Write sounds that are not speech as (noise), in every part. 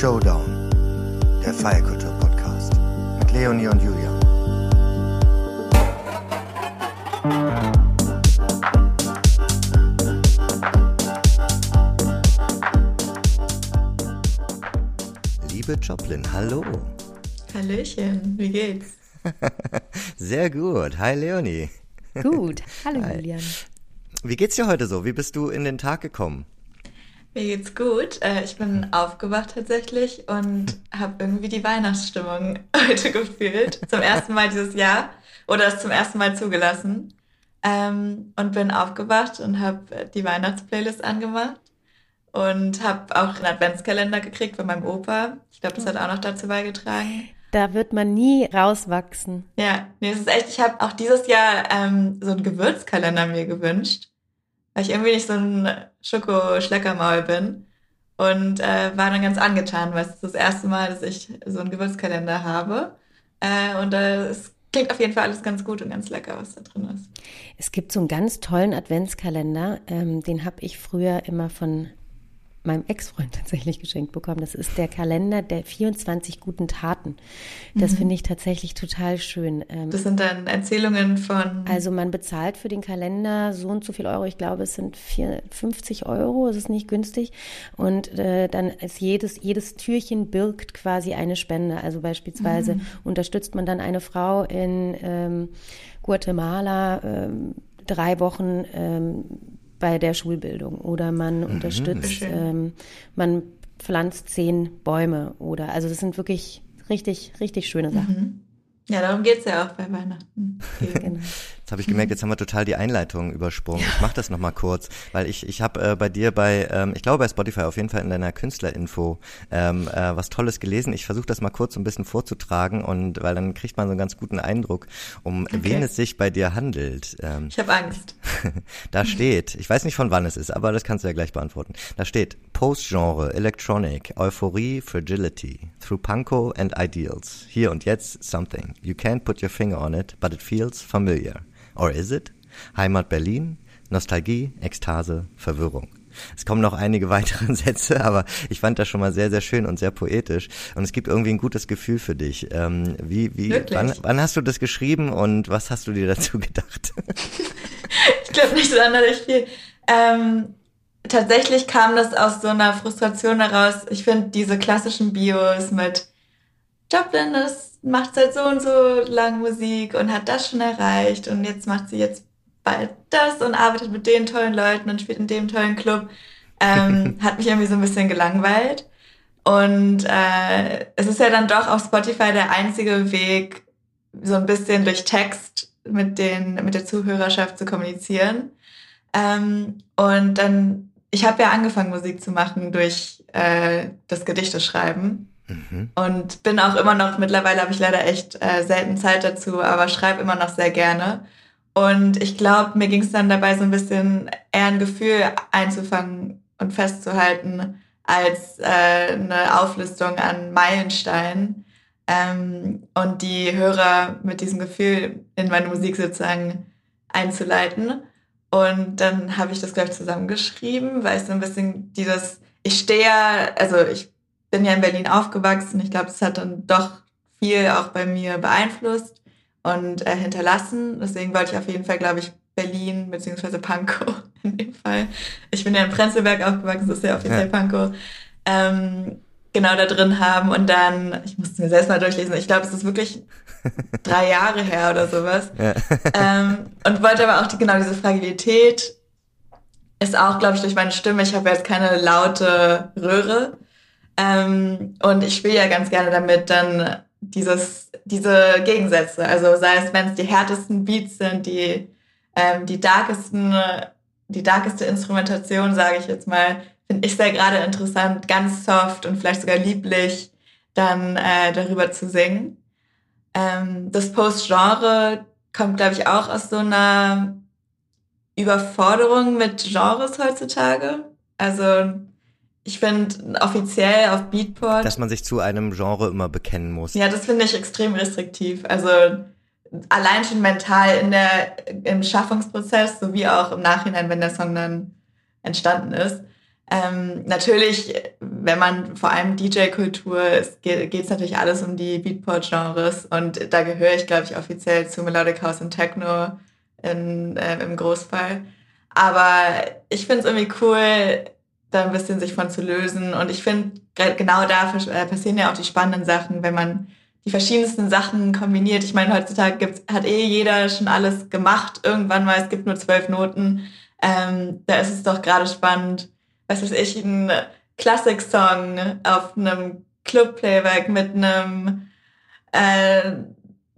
Showdown, der Feierkultur-Podcast mit Leonie und Julian. Liebe Joplin, hallo. Hallöchen, wie geht's? (laughs) Sehr gut. Hi Leonie. Gut. Hallo Hi. Julian. Wie geht's dir heute so? Wie bist du in den Tag gekommen? Mir geht's gut. Äh, Ich bin aufgewacht tatsächlich und habe irgendwie die Weihnachtsstimmung (laughs) heute gefühlt. Zum ersten Mal dieses Jahr oder es zum ersten Mal zugelassen. Ähm, Und bin aufgewacht und habe die Weihnachtsplaylist angemacht und habe auch einen Adventskalender gekriegt von meinem Opa. Ich glaube, das hat auch noch dazu beigetragen. Da wird man nie rauswachsen. Ja, nee, es ist echt, ich habe auch dieses Jahr ähm, so einen Gewürzkalender mir gewünscht, weil ich irgendwie nicht so ein Schoko-Schleckermaul bin und äh, war dann ganz angetan, weil es ist das erste Mal, dass ich so einen Gewürzkalender habe äh, und äh, es klingt auf jeden Fall alles ganz gut und ganz lecker, was da drin ist. Es gibt so einen ganz tollen Adventskalender, ähm, den habe ich früher immer von meinem Ex-Freund (laughs) tatsächlich geschenkt bekommen. Das ist der Kalender der 24 guten Taten. Das finde ich tatsächlich total schön. Ähm, Das sind dann Erzählungen von, also man bezahlt für den Kalender so und so viel Euro. Ich glaube, es sind vier, 50 Euro. Es ist nicht günstig. Und äh, dann ist jedes, jedes Türchen birgt quasi eine Spende. Also beispielsweise unterstützt man dann eine Frau in ähm, Guatemala ähm, drei Wochen ähm, bei der Schulbildung oder man unterstützt, Schön. ähm, man pflanzt zehn Bäume oder also das sind wirklich richtig, richtig schöne Sachen. ja, darum geht's ja auch bei Weihnachten. (laughs) Genau. Jetzt habe ich gemerkt, jetzt haben wir total die Einleitung übersprungen. Ich mache das nochmal kurz, weil ich, ich habe äh, bei dir bei, ähm, ich glaube bei Spotify auf jeden Fall in deiner Künstlerinfo ähm, äh, was Tolles gelesen. Ich versuche das mal kurz so ein bisschen vorzutragen und weil dann kriegt man so einen ganz guten Eindruck, um wen es sich bei dir handelt. Ähm, Ich habe Angst. (laughs) da steht, ich weiß nicht von wann es ist, aber das kannst du ja gleich beantworten. Da steht Post-Genre, Electronic, Euphorie, Fragility, Through Panko and Ideals. Hier und jetzt something. You can't put your finger on it, but it feels familiar. Or is it? Heimat Berlin, Nostalgie, Ekstase, Verwirrung. Es kommen noch einige (laughs) weitere Sätze, aber ich fand das schon mal sehr, sehr schön und sehr poetisch. Und es gibt irgendwie ein gutes Gefühl für dich. Ähm, wie, wie, Wirklich? wann, wann hast du das geschrieben und was hast du dir dazu (laughs) gedacht? (laughs) Ich glaube nicht sonderlich viel. Ähm, tatsächlich kam das aus so einer Frustration heraus. Ich finde diese klassischen Bios mit Joplin, das macht seit so und so lang Musik und hat das schon erreicht und jetzt macht sie jetzt bald das und arbeitet mit den tollen Leuten und spielt in dem tollen Club. Ähm, (laughs) hat mich irgendwie so ein bisschen gelangweilt. Und äh, es ist ja dann doch auf Spotify der einzige Weg, so ein bisschen durch Text mit, den, mit der Zuhörerschaft zu kommunizieren. Ähm, und dann, ich habe ja angefangen, Musik zu machen durch äh, das Gedichteschreiben. Mhm. Und bin auch immer noch, mittlerweile habe ich leider echt äh, selten Zeit dazu, aber schreibe immer noch sehr gerne. Und ich glaube, mir ging es dann dabei so ein bisschen eher ein Gefühl einzufangen und festzuhalten, als äh, eine Auflistung an Meilensteinen. Ähm, und die Hörer mit diesem Gefühl in meine Musik sozusagen einzuleiten. Und dann habe ich das, glaube ich, zusammengeschrieben, weil es so ein bisschen dieses, ich stehe also ich bin ja in Berlin aufgewachsen. Ich glaube, es hat dann doch viel auch bei mir beeinflusst und äh, hinterlassen. Deswegen wollte ich auf jeden Fall, glaube ich, Berlin beziehungsweise Pankow (laughs) in dem Fall. Ich bin ja in Prenzlberg aufgewachsen, das ist ja offiziell Ja. Pankow. Ähm, genau da drin haben und dann, ich musste mir selbst mal durchlesen, ich glaube, es ist wirklich (laughs) drei Jahre her oder sowas. Ja. (laughs) Ähm, und wollte aber auch die, genau diese Fragilität ist auch, glaube ich, durch meine Stimme. Ich habe jetzt keine laute Röhre. Ähm, und ich spiele ja ganz gerne damit dann dieses, diese Gegensätze. Also sei es, wenn es die härtesten Beats sind, die, ähm, die darkesten, die darkeste Instrumentation, sage ich jetzt mal, finde ich sehr gerade interessant, ganz soft und vielleicht sogar lieblich dann äh, darüber zu singen. Ähm, das Post-Genre kommt, glaube ich, auch aus so einer Überforderung mit Genres heutzutage. Also ich finde offiziell auf Beatport, Dass man sich zu einem Genre immer bekennen muss. ja, das finde ich extrem restriktiv. Also allein schon mental in der, im Schaffungsprozess, sowie auch im Nachhinein, wenn der Song dann entstanden ist. Ähm, natürlich wenn man vor allem DJ-Kultur, es geht es natürlich alles um die Beatport-Genres und da gehöre ich, glaube ich, offiziell zu Melodic House und Techno in, äh, im Großfall. Aber ich finde es irgendwie cool, da ein bisschen sich von zu lösen. Und ich finde, genau da äh, passieren ja auch die spannenden Sachen, wenn man die verschiedensten Sachen kombiniert. Ich meine, heutzutage gibt's, hat eh jeder schon alles gemacht. Irgendwann mal, es gibt nur zwölf Noten. Ähm, da ist es doch gerade spannend, was weiß ich, ein Klassik-Song auf einem Club-Playback mit einem äh,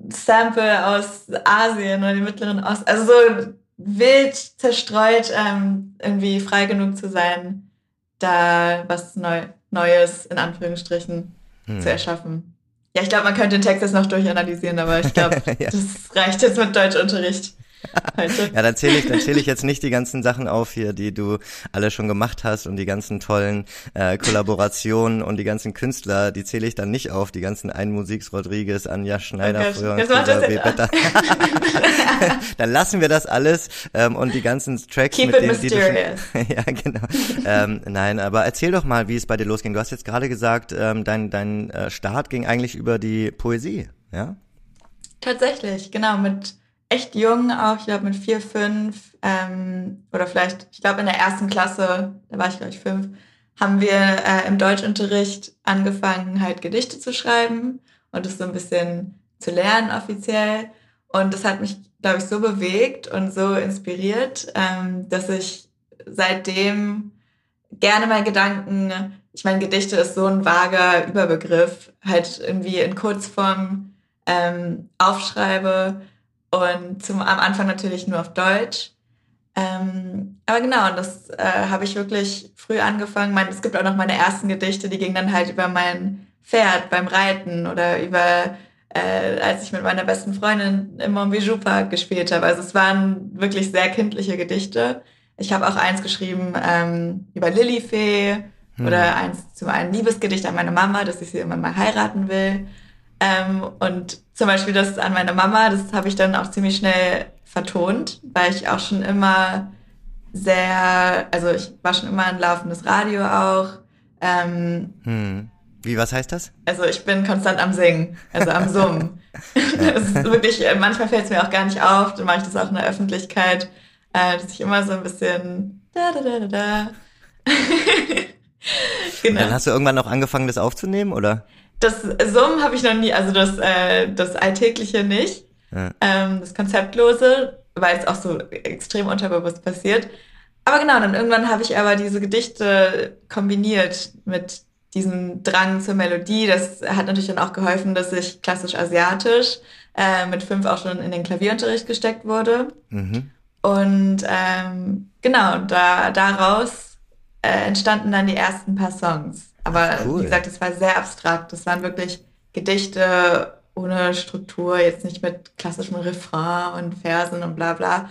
Sample aus Asien oder dem Mittleren Osten. Also so wild zerstreut, ähm, irgendwie frei genug zu sein, da was Neu Neues in Anführungsstrichen hm. zu erschaffen. Ja, ich glaube, man könnte den Text jetzt noch durchanalysieren, aber ich glaube, (laughs) ja. das reicht jetzt mit Deutschunterricht. (laughs) ja, dann zähle ich, dann zähle ich jetzt nicht die ganzen Sachen auf hier, die du alle schon gemacht hast und die ganzen tollen äh, Kollaborationen und die ganzen Künstler, die zähle ich dann nicht auf, die ganzen Ein Musiks Rodriguez, Anja Schneider okay. früher und Cesar Dann lassen wir das alles ähm, und die ganzen Tracks Keep mit denen, die du schon, (laughs) ja genau. Ähm, nein, aber erzähl doch mal, wie es bei dir losging. Du hast jetzt gerade gesagt, ähm, dein dein äh, Start ging eigentlich über die Poesie, ja? Tatsächlich, genau mit echt jung auch, ich glaube mit vier, fünf ähm, oder vielleicht, ich glaube in der ersten Klasse, da war ich glaube ich fünf, haben wir äh, im Deutschunterricht angefangen halt Gedichte zu schreiben und das so ein bisschen zu lernen offiziell. Und das hat mich, glaube ich, so bewegt und so inspiriert, ähm, dass ich seitdem gerne mal Gedanken, ich meine, Gedichte ist so ein vager Überbegriff, halt irgendwie in Kurzform ähm, aufschreibe und zum, am Anfang natürlich nur auf Deutsch. Ähm, aber genau, und das äh, habe ich wirklich früh angefangen. Mein, es gibt auch noch meine ersten Gedichte, die gingen dann halt über mein Pferd beim Reiten oder über, äh, als ich mit meiner besten Freundin im Montbijou Park gespielt habe. Also es waren wirklich sehr kindliche Gedichte. Ich habe auch eins geschrieben ähm, über Lilifee hm. oder eins zu einem Liebesgedicht an meine Mama, dass ich sie immer mal heiraten will. Ähm, und zum Beispiel das an meine Mama, das habe ich dann auch ziemlich schnell vertont, weil ich auch schon immer sehr, also ich war schon immer ein laufendes Radio auch. Ähm, hm. Wie, was heißt das? Also ich bin konstant am Singen, also am Summen. (laughs) (laughs) das ist wirklich, manchmal fällt es mir auch gar nicht auf, dann mache ich das auch in der Öffentlichkeit, äh, dass ich immer so ein bisschen da da da da da. (laughs) genau. Dann hast du irgendwann noch angefangen, das aufzunehmen, oder? Das Summen habe ich noch nie, also das, äh, das Alltägliche nicht. Ja. Ähm, das Konzeptlose, weil es auch so extrem unterbewusst passiert. Aber genau, dann irgendwann habe ich aber diese Gedichte kombiniert mit diesem Drang zur Melodie. Das hat natürlich dann auch geholfen, dass ich klassisch asiatisch äh, mit fünf auch schon in den Klavierunterricht gesteckt wurde. Mhm. Und ähm, genau, da, daraus äh, entstanden dann die ersten paar Songs. Aber cool. wie gesagt, es war sehr abstrakt. Das waren wirklich Gedichte ohne Struktur, jetzt nicht mit klassischem Refrain und Versen und bla bla.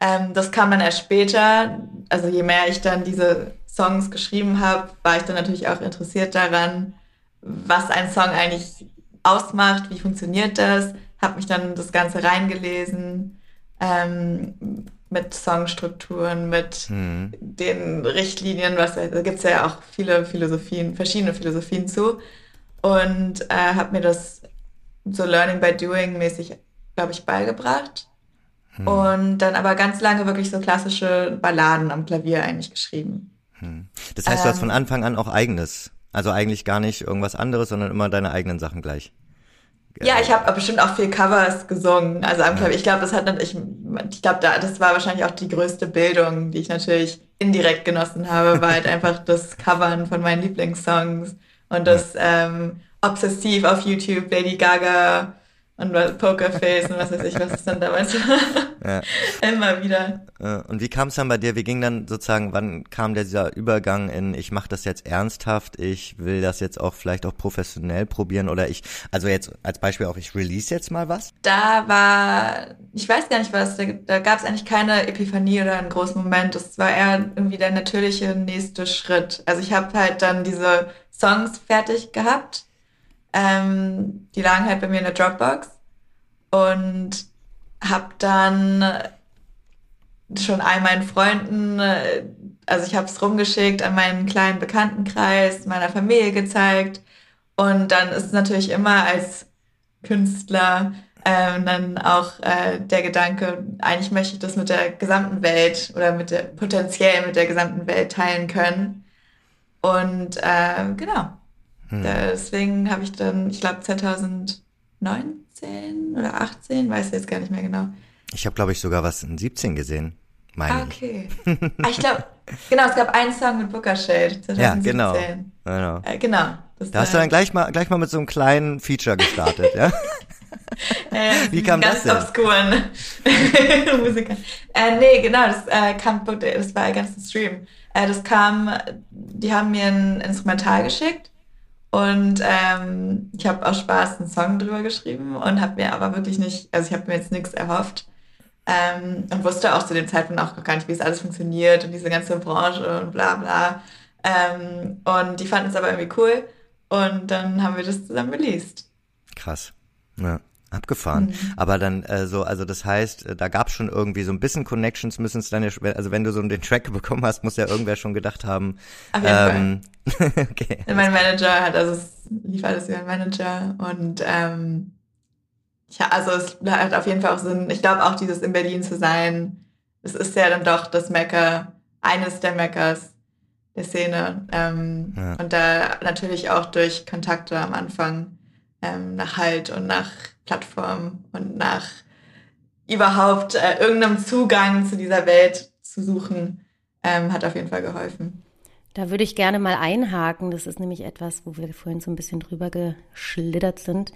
Ähm, das kam dann erst später. Also je mehr ich dann diese Songs geschrieben habe, war ich dann natürlich auch interessiert daran, was ein Song eigentlich ausmacht, wie funktioniert das. Habe mich dann das Ganze reingelesen. Ähm, mit Songstrukturen, mit mhm. den Richtlinien, was da gibt es ja auch viele Philosophien, verschiedene Philosophien zu. Und äh, habe mir das so Learning by Doing mäßig, glaube ich, beigebracht. Mhm. Und dann aber ganz lange wirklich so klassische Balladen am Klavier eigentlich geschrieben. Mhm. Das heißt, du hast von ähm. Anfang an auch eigenes. Also eigentlich gar nicht irgendwas anderes, sondern immer deine eigenen Sachen gleich. Ja, ich habe bestimmt auch viel Covers gesungen. Also am Klavier. Ich glaube, das hat ich, ich glaube, da, das war wahrscheinlich auch die größte Bildung, die ich natürlich indirekt genossen habe, war halt (laughs) einfach das Covern von meinen Lieblingssongs und das ähm, obsessiv auf YouTube Lady Gaga und Pokerface und was weiß ich, was es dann damals (laughs) war. Ja. (laughs) Immer wieder. Und wie kam es dann bei dir? Wie ging dann sozusagen, wann kam dieser Übergang in, ich mache das jetzt ernsthaft, ich will das jetzt auch vielleicht auch professionell probieren oder ich, also jetzt als Beispiel auch, ich release jetzt mal was? Da war, ich weiß gar nicht was, da, da gab es eigentlich keine Epiphanie oder einen großen Moment. Das war eher irgendwie der natürliche nächste Schritt. Also ich habe halt dann diese Songs fertig gehabt ähm, die lagen halt bei mir in der Dropbox und habe dann schon all meinen Freunden äh, also ich habe es rumgeschickt an meinen kleinen Bekanntenkreis, meiner Familie gezeigt. Und dann ist es natürlich immer als Künstler ähm, dann auch äh, der Gedanke, eigentlich möchte ich das mit der gesamten Welt oder mit der potenziell mit der gesamten Welt teilen können. Und äh, genau. Hm. Deswegen habe ich dann, ich glaube 2019 oder 18, weiß ich jetzt gar nicht mehr genau. Ich habe, glaube ich, sogar was in 17 gesehen. Meine ah, okay. (laughs) ah, ich glaube, genau, es gab einen Song mit Booker Shade 2017. Ja, genau. Genau. Äh, genau da hast du dann gleich mal, gleich mal mit so einem kleinen Feature gestartet, ja? (laughs) Äh, Wie kam das denn? Ganz obskuren (laughs) Musiker. Äh, nee, genau, das äh, kam, das war ganz ein Stream. Äh, das kam, die haben mir ein Instrumental geschickt und ähm, ich habe aus Spaß einen Song drüber geschrieben und habe mir aber wirklich nicht, also ich habe mir jetzt nichts erhofft ähm, und wusste auch zu dem Zeitpunkt auch gar nicht, wie es alles funktioniert und diese ganze Branche und bla bla. Ähm, und die fanden es aber irgendwie cool und dann haben wir das zusammen released. Krass. Ja. Abgefahren. Mhm. Aber dann äh, so, also das heißt, äh, da gab es schon irgendwie so ein bisschen Connections, müssen es dann ja, also wenn du so den Track (laughs) bekommen hast, muss ja irgendwer schon gedacht haben. Auf jeden ähm, Fall. (laughs) okay. Mein Manager hat, also es lief alles über den Manager und ähm, ja, also es hat auf jeden Fall auch Sinn. Ich glaube auch dieses in Berlin zu sein, es ist ja dann doch das Mecker, eines der Meckers der Szene. Ähm, ja. Und da natürlich auch durch Kontakte am Anfang ähm, nach Halt und nach Plattform und nach überhaupt äh, irgendeinem Zugang zu dieser Welt zu suchen, ähm, hat auf jeden Fall geholfen. Da würde ich gerne mal einhaken. Das ist nämlich etwas, wo wir vorhin so ein bisschen drüber geschlittert sind.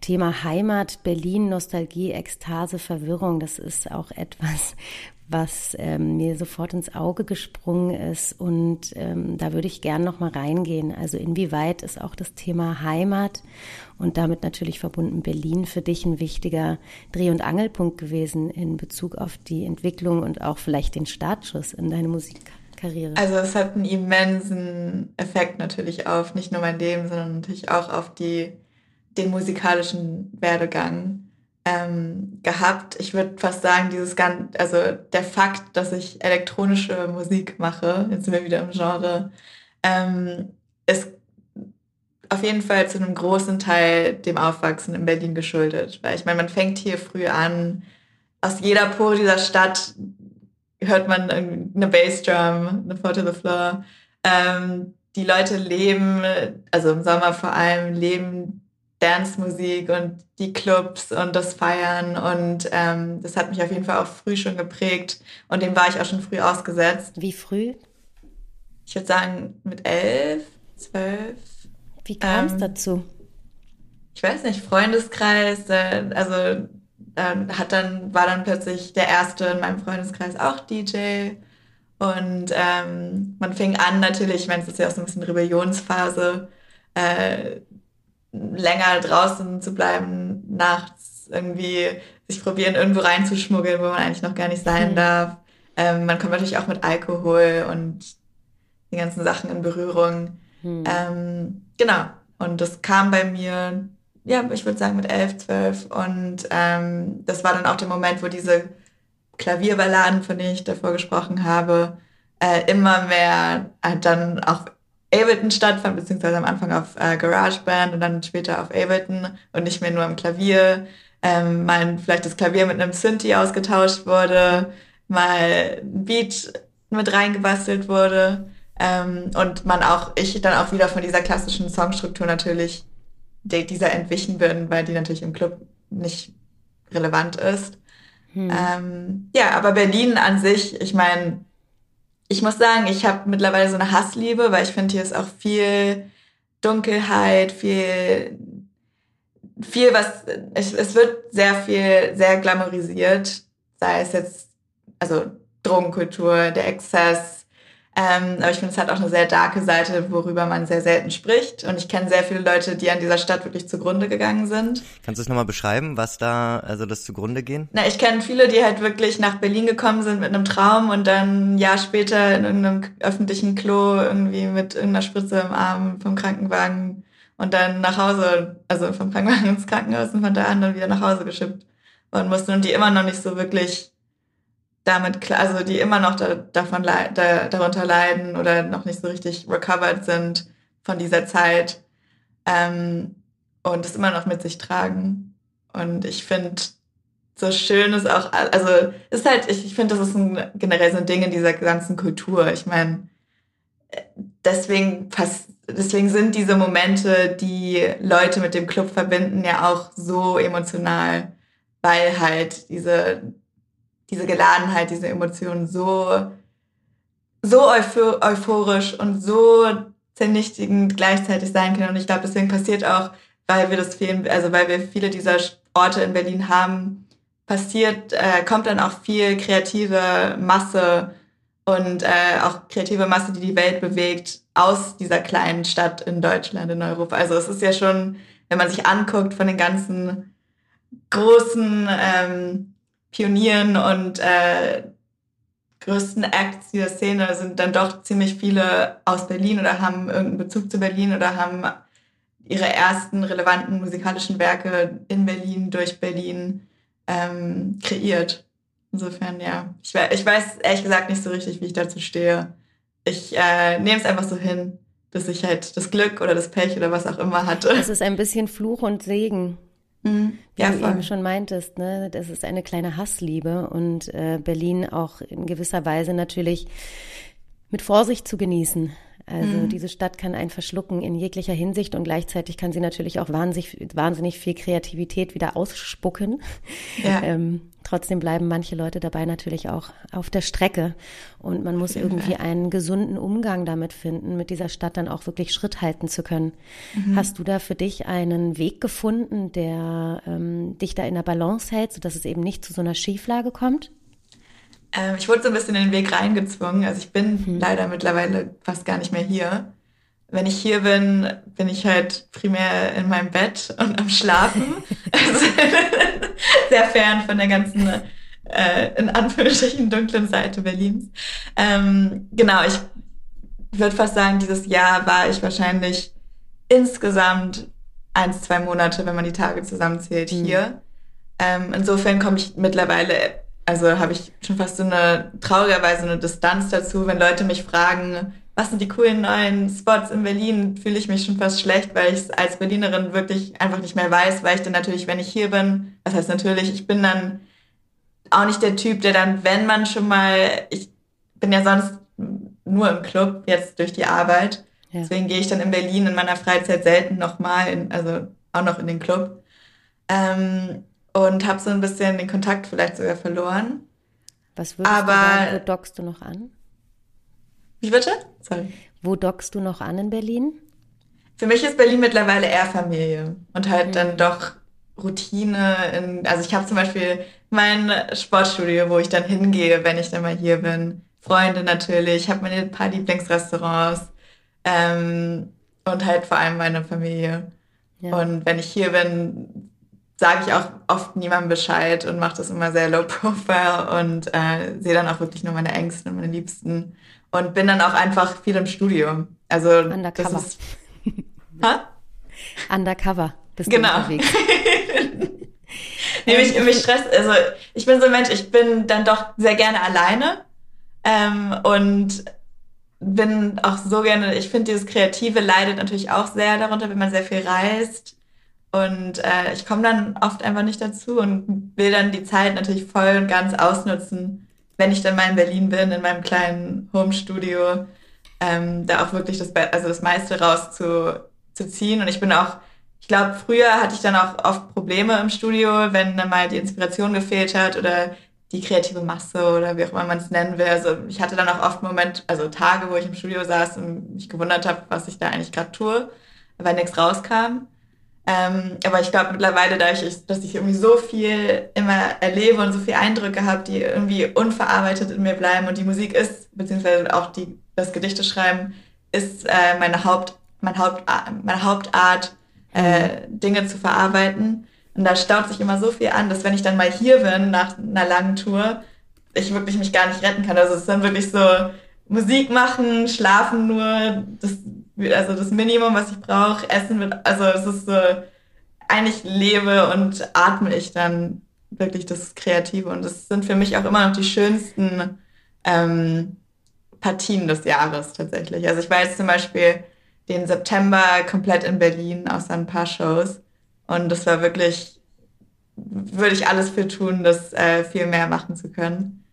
Thema Heimat, Berlin, Nostalgie, Ekstase, Verwirrung. Das ist auch etwas, was ähm, mir sofort ins Auge gesprungen ist. Und ähm, da würde ich gerne noch mal reingehen. Also inwieweit ist auch das Thema Heimat und damit natürlich verbunden Berlin für dich ein wichtiger Dreh- und Angelpunkt gewesen in Bezug auf die Entwicklung und auch vielleicht den Startschuss in deine Musik? Karriere? Also es hat einen immensen Effekt natürlich auf nicht nur mein Leben, sondern natürlich auch auf die, den musikalischen Werdegang ähm, gehabt. Ich würde fast sagen, dieses ganz, also der Fakt, dass ich elektronische Musik mache, jetzt sind wir wieder im Genre, ähm, ist auf jeden Fall zu einem großen Teil dem Aufwachsen in Berlin geschuldet. Weil ich meine, man fängt hier früh an, aus jeder Pore dieser Stadt hört man eine Bassdrum, eine Four to the Floor. Ähm, die Leute leben, also im Sommer vor allem, leben Dance-Musik und die Clubs und das Feiern und ähm, das hat mich auf jeden Fall auch früh schon geprägt und dem war ich auch schon früh ausgesetzt. Wie früh? Ich würde sagen mit elf, zwölf. Wie kam es ähm, dazu? Ich weiß nicht, Freundeskreis, äh, also äh, hat dann, war dann plötzlich der erste in meinem Freundeskreis auch DJ. Und ähm, man fing an natürlich, ich meine, es ist ja auch so ein bisschen Rebellionsphase, äh, länger draußen zu bleiben, nachts irgendwie sich probieren, irgendwo reinzuschmuggeln, wo man eigentlich noch gar nicht sein mhm. darf. Ähm, man kommt natürlich auch mit Alkohol und die ganzen Sachen in Berührung. Mhm. Ähm, genau. Und das kam bei mir ja, ich würde sagen mit elf, zwölf. Und ähm, das war dann auch der Moment, wo diese Klavierballaden, von denen ich davor gesprochen habe, äh, immer mehr äh, dann auf Ableton stattfand, beziehungsweise am Anfang auf äh, GarageBand und dann später auf Ableton und nicht mehr nur am Klavier. Ähm, mal vielleicht das Klavier mit einem Synthi ausgetauscht wurde, mal ein Beat mit reingebastelt wurde ähm, und man auch, ich dann auch wieder von dieser klassischen Songstruktur natürlich dieser entwichen bin, weil die natürlich im Club nicht relevant ist. Hm. Ähm, ja, aber Berlin an sich, ich meine, ich muss sagen, ich habe mittlerweile so eine Hassliebe, weil ich finde, hier ist auch viel Dunkelheit, viel, viel was, es, es wird sehr viel, sehr glamourisiert, sei es jetzt, also Drogenkultur, der Exzess, ähm, aber ich finde, es hat auch eine sehr darke Seite, worüber man sehr selten spricht. Und ich kenne sehr viele Leute, die an dieser Stadt wirklich zugrunde gegangen sind. Kannst du es nochmal beschreiben, was da, also das zugrunde gehen? Na, ich kenne viele, die halt wirklich nach Berlin gekommen sind mit einem Traum und dann ein Jahr später in irgendeinem öffentlichen Klo irgendwie mit irgendeiner Spritze im Arm vom Krankenwagen und dann nach Hause, also vom Krankenwagen ins Krankenhaus und von da an dann wieder nach Hause geschippt worden mussten und die immer noch nicht so wirklich damit klar, also die immer noch da, davon da, darunter leiden oder noch nicht so richtig recovered sind von dieser Zeit ähm, und es immer noch mit sich tragen. Und ich finde, so schön ist auch, also ist halt, ich, ich finde, das ist ein, generell so ein Ding in dieser ganzen Kultur. Ich meine, deswegen pass, deswegen sind diese Momente, die Leute mit dem Club verbinden, ja auch so emotional, weil halt diese diese Geladenheit, diese Emotionen so, so euphorisch und so zernichtigend gleichzeitig sein können. Und ich glaube, deswegen passiert auch, weil wir das viel, also weil wir viele dieser Orte in Berlin haben, passiert, äh, kommt dann auch viel kreative Masse und äh, auch kreative Masse, die die Welt bewegt, aus dieser kleinen Stadt in Deutschland, in Europa. Also es ist ja schon, wenn man sich anguckt von den ganzen großen ähm, Pionieren und äh, größten Acts dieser Szene sind dann doch ziemlich viele aus Berlin oder haben irgendeinen Bezug zu Berlin oder haben ihre ersten relevanten musikalischen Werke in Berlin, durch Berlin ähm, kreiert. Insofern, ja. Ich, ich, weiß ehrlich gesagt nicht so richtig, wie ich dazu stehe. Ich äh, nehme es einfach so hin, dass ich halt das Glück oder das Pech oder was auch immer hatte. Es ist ein bisschen Fluch und Segen. Mhm. Wie ja, du voll. eben schon meintest, ne, das ist eine kleine Hassliebe und äh, Berlin auch in gewisser Weise natürlich mit Vorsicht zu genießen. Also mhm. diese Stadt kann einen verschlucken in jeglicher Hinsicht und gleichzeitig kann sie natürlich auch wahnsinnig, wahnsinnig viel Kreativität wieder ausspucken. Ja. (laughs) ähm, trotzdem bleiben manche Leute dabei natürlich auch auf der Strecke und man muss irgendwie einen gesunden Umgang damit finden, mit dieser Stadt dann auch wirklich Schritt halten zu können. Mhm. Hast du da für dich einen Weg gefunden, der ähm, dich da in der Balance hält, sodass es eben nicht zu so einer Schieflage kommt? Ähm, ich wurde so ein bisschen in den Weg reingezwungen. Also ich bin hm. leider mittlerweile fast gar nicht mehr hier. Wenn ich hier bin, bin ich halt primär in meinem Bett und am Schlafen. (laughs) also, (laughs) sehr fern von der ganzen, äh, in Anführungsstrichen, dunklen Seite Berlins. Ähm, genau, ich würde fast sagen, dieses Jahr war ich wahrscheinlich insgesamt eins, zwei Monate, wenn man die Tage zusammenzählt, hm. hier. Ähm, insofern komme ich mittlerweile also habe ich schon fast so eine traurigerweise eine Distanz dazu, wenn Leute mich fragen, was sind die coolen neuen Spots in Berlin, fühle ich mich schon fast schlecht, weil ich es als Berlinerin wirklich einfach nicht mehr weiß, weil ich dann natürlich, wenn ich hier bin, das heißt natürlich, ich bin dann auch nicht der Typ, der dann, wenn man schon mal, ich bin ja sonst nur im Club, jetzt durch die Arbeit, ja. deswegen gehe ich dann in Berlin in meiner Freizeit selten nochmal, also auch noch in den Club. Ähm, und habe so ein bisschen den Kontakt vielleicht sogar verloren. Was würdest Aber, du sagen, wo dockst du noch an? Wie bitte? Sorry. Wo dockst du noch an in Berlin? Für mich ist Berlin mittlerweile eher Familie und halt mhm. dann doch Routine. In, also ich habe zum Beispiel mein Sportstudio, wo ich dann hingehe, wenn ich dann mal hier bin. Freunde natürlich, ich habe meine paar Lieblingsrestaurants ähm, und halt vor allem meine Familie. Ja. Und wenn ich hier bin, sage ich auch oft niemandem Bescheid und mache das immer sehr low profile und äh, sehe dann auch wirklich nur meine Ängste und meine Liebsten und bin dann auch einfach viel im Studio. Also Undercover. Das ist, (laughs) ha? Undercover bist genau. du unterwegs. (laughs) nee, mich, mich stresst, also ich bin so ein Mensch, ich bin dann doch sehr gerne alleine ähm, und bin auch so gerne, ich finde dieses Kreative leidet natürlich auch sehr darunter, wenn man sehr viel reist und äh, ich komme dann oft einfach nicht dazu und will dann die Zeit natürlich voll und ganz ausnutzen, wenn ich dann mal in Berlin bin, in meinem kleinen Home-Studio, ähm, da auch wirklich das, also das meiste rauszuziehen. Und ich bin auch, ich glaube, früher hatte ich dann auch oft Probleme im Studio, wenn dann mal die Inspiration gefehlt hat oder die kreative Masse oder wie auch immer man es nennen will. Also ich hatte dann auch oft Moment, also Tage, wo ich im Studio saß und mich gewundert habe, was ich da eigentlich gerade tue, weil nichts rauskam. Ähm, aber ich glaube mittlerweile, dadurch, dass ich irgendwie so viel immer erlebe und so viele Eindrücke habe, die irgendwie unverarbeitet in mir bleiben und die Musik ist, beziehungsweise auch die, das Gedichte schreiben, ist äh, meine, Haupt, mein Haupt, meine Hauptart, äh, Dinge zu verarbeiten. Und da staut sich immer so viel an, dass wenn ich dann mal hier bin nach einer langen Tour, ich wirklich mich gar nicht retten kann. Also es ist dann wirklich so Musik machen, schlafen nur, das also das Minimum, was ich brauche, essen wird, also es ist so, eigentlich lebe und atme ich dann wirklich das Kreative. Und das sind für mich auch immer noch die schönsten ähm, Partien des Jahres tatsächlich. Also ich war jetzt zum Beispiel den September komplett in Berlin, außer ein paar Shows. Und das war wirklich, würde ich alles für tun, das äh, viel mehr machen zu können.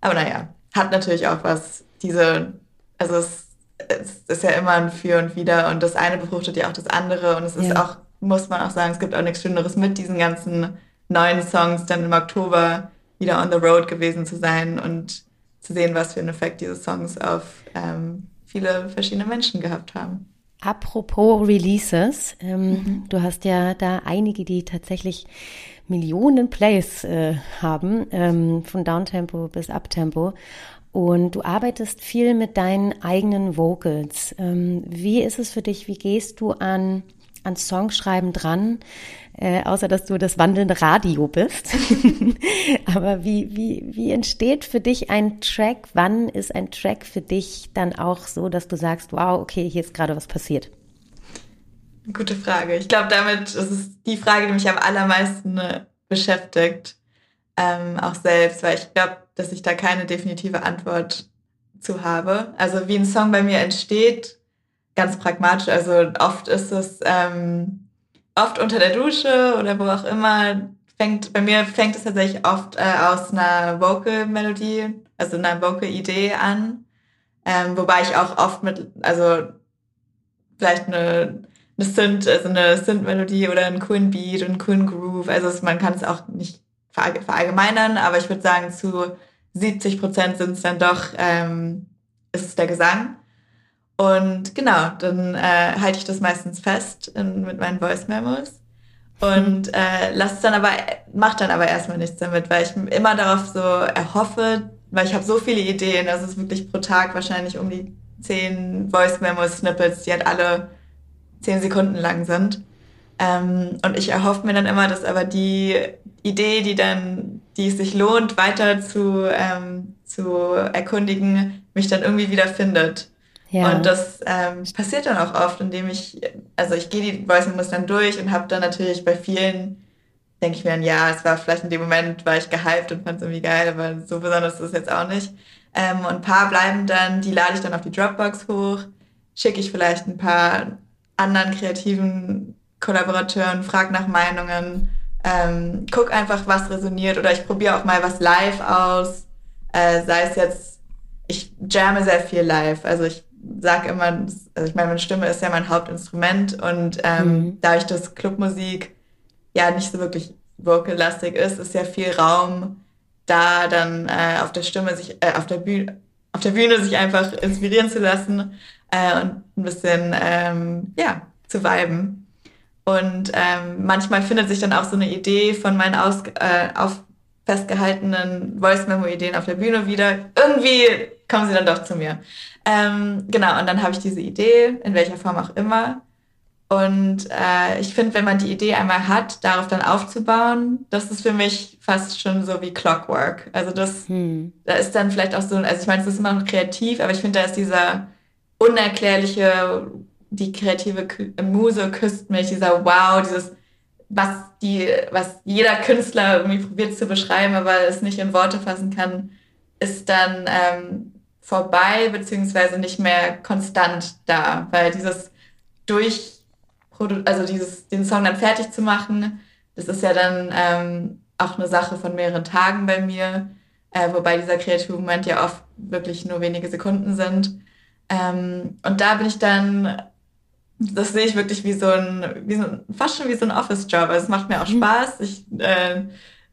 Aber naja, hat natürlich auch was, diese, also es, es ist ja immer ein Für und Wider und das eine befruchtet ja auch das andere und es ist ja. auch, muss man auch sagen, es gibt auch nichts Schöneres mit diesen ganzen neuen Songs dann im Oktober wieder on the road gewesen zu sein und zu sehen, was für einen Effekt diese Songs auf ähm, viele verschiedene Menschen gehabt haben. Apropos Releases, ähm, mhm. du hast ja da einige, die tatsächlich Millionen Plays äh, haben, ähm, von Downtempo bis Uptempo. Und du arbeitest viel mit deinen eigenen Vocals. Ähm, wie ist es für dich? Wie gehst du an, an Songschreiben dran? Äh, außer dass du das wandelnde Radio bist. (laughs) Aber wie, wie, wie entsteht für dich ein Track? Wann ist ein Track für dich dann auch so, dass du sagst, wow, okay, hier ist gerade was passiert? Gute Frage. Ich glaube, damit ist es die Frage, die mich am allermeisten äh, beschäftigt, ähm, auch selbst, weil ich glaube, dass ich da keine definitive Antwort zu habe. Also wie ein Song bei mir entsteht, ganz pragmatisch. Also oft ist es ähm, oft unter der Dusche oder wo auch immer. Fängt bei mir fängt es tatsächlich oft äh, aus einer Vocal-Melodie, also einer Vocal-Idee an, ähm, wobei ich auch oft mit, also vielleicht eine eine Synth, also eine Synth-Melodie oder einen coolen Beat und einen coolen Groove. Also es, man kann es auch nicht verallgemeinern, aber ich würde sagen, zu 70 Prozent sind es dann doch, ähm, ist es der Gesang. Und genau, dann äh, halte ich das meistens fest in, mit meinen Voice Memos und äh, lass dann aber, mach dann aber erstmal nichts damit, weil ich immer darauf so erhoffe, weil ich habe so viele Ideen, das ist wirklich pro Tag wahrscheinlich um die zehn Voice Memo Snippets, die halt alle zehn Sekunden lang sind. Ähm, und ich erhoffe mir dann immer, dass aber die Idee, die dann, die es sich lohnt, weiter zu, ähm, zu erkundigen, mich dann irgendwie wieder findet. Ja. Und das ähm, passiert dann auch oft, indem ich, also ich gehe die Voice Memos dann durch und habe dann natürlich bei vielen, denke ich mir dann, ja, es war vielleicht in dem Moment, war ich gehypt und fand es irgendwie geil, aber so besonders ist es jetzt auch nicht. Ähm, und ein paar bleiben dann, die lade ich dann auf die Dropbox hoch, schicke ich vielleicht ein paar anderen kreativen Kollaborateuren, frag nach Meinungen, ähm, guck einfach, was resoniert oder ich probiere auch mal was live aus. Äh, sei es jetzt, ich jamme sehr viel live. Also ich sag immer, also ich meine, meine Stimme ist ja mein Hauptinstrument und ähm, mhm. dadurch, dass Clubmusik ja nicht so wirklich vocal-lastig ist, ist ja viel Raum da, dann äh, auf der Stimme sich, äh, auf der Bühne, auf der Bühne sich einfach inspirieren zu lassen äh, und ein bisschen, ähm, ja, zu viben. Und ähm, manchmal findet sich dann auch so eine Idee von meinen aus, äh, auf festgehaltenen Voice-Memo-Ideen auf der Bühne wieder. Irgendwie kommen sie dann doch zu mir. Ähm, genau, und dann habe ich diese Idee, in welcher Form auch immer. Und äh, ich finde, wenn man die Idee einmal hat, darauf dann aufzubauen, das ist für mich fast schon so wie Clockwork. Also das, hm. da ist dann vielleicht auch so, also ich meine, es ist immer noch kreativ, aber ich finde, da ist dieser unerklärliche, die kreative Muse küsst mich, dieser Wow, dieses, was die, was jeder Künstler irgendwie probiert zu beschreiben, aber es nicht in Worte fassen kann, ist dann ähm, vorbei, beziehungsweise nicht mehr konstant da, weil dieses durch, also dieses, den Song dann fertig zu machen, das ist ja dann ähm, auch eine Sache von mehreren Tagen bei mir, äh, wobei dieser kreative Moment ja oft wirklich nur wenige Sekunden sind. Ähm, und da bin ich dann, das sehe ich wirklich wie so ein, wie so, fast schon wie so ein Office-Job. Also es macht mir auch mhm. Spaß. Ich äh,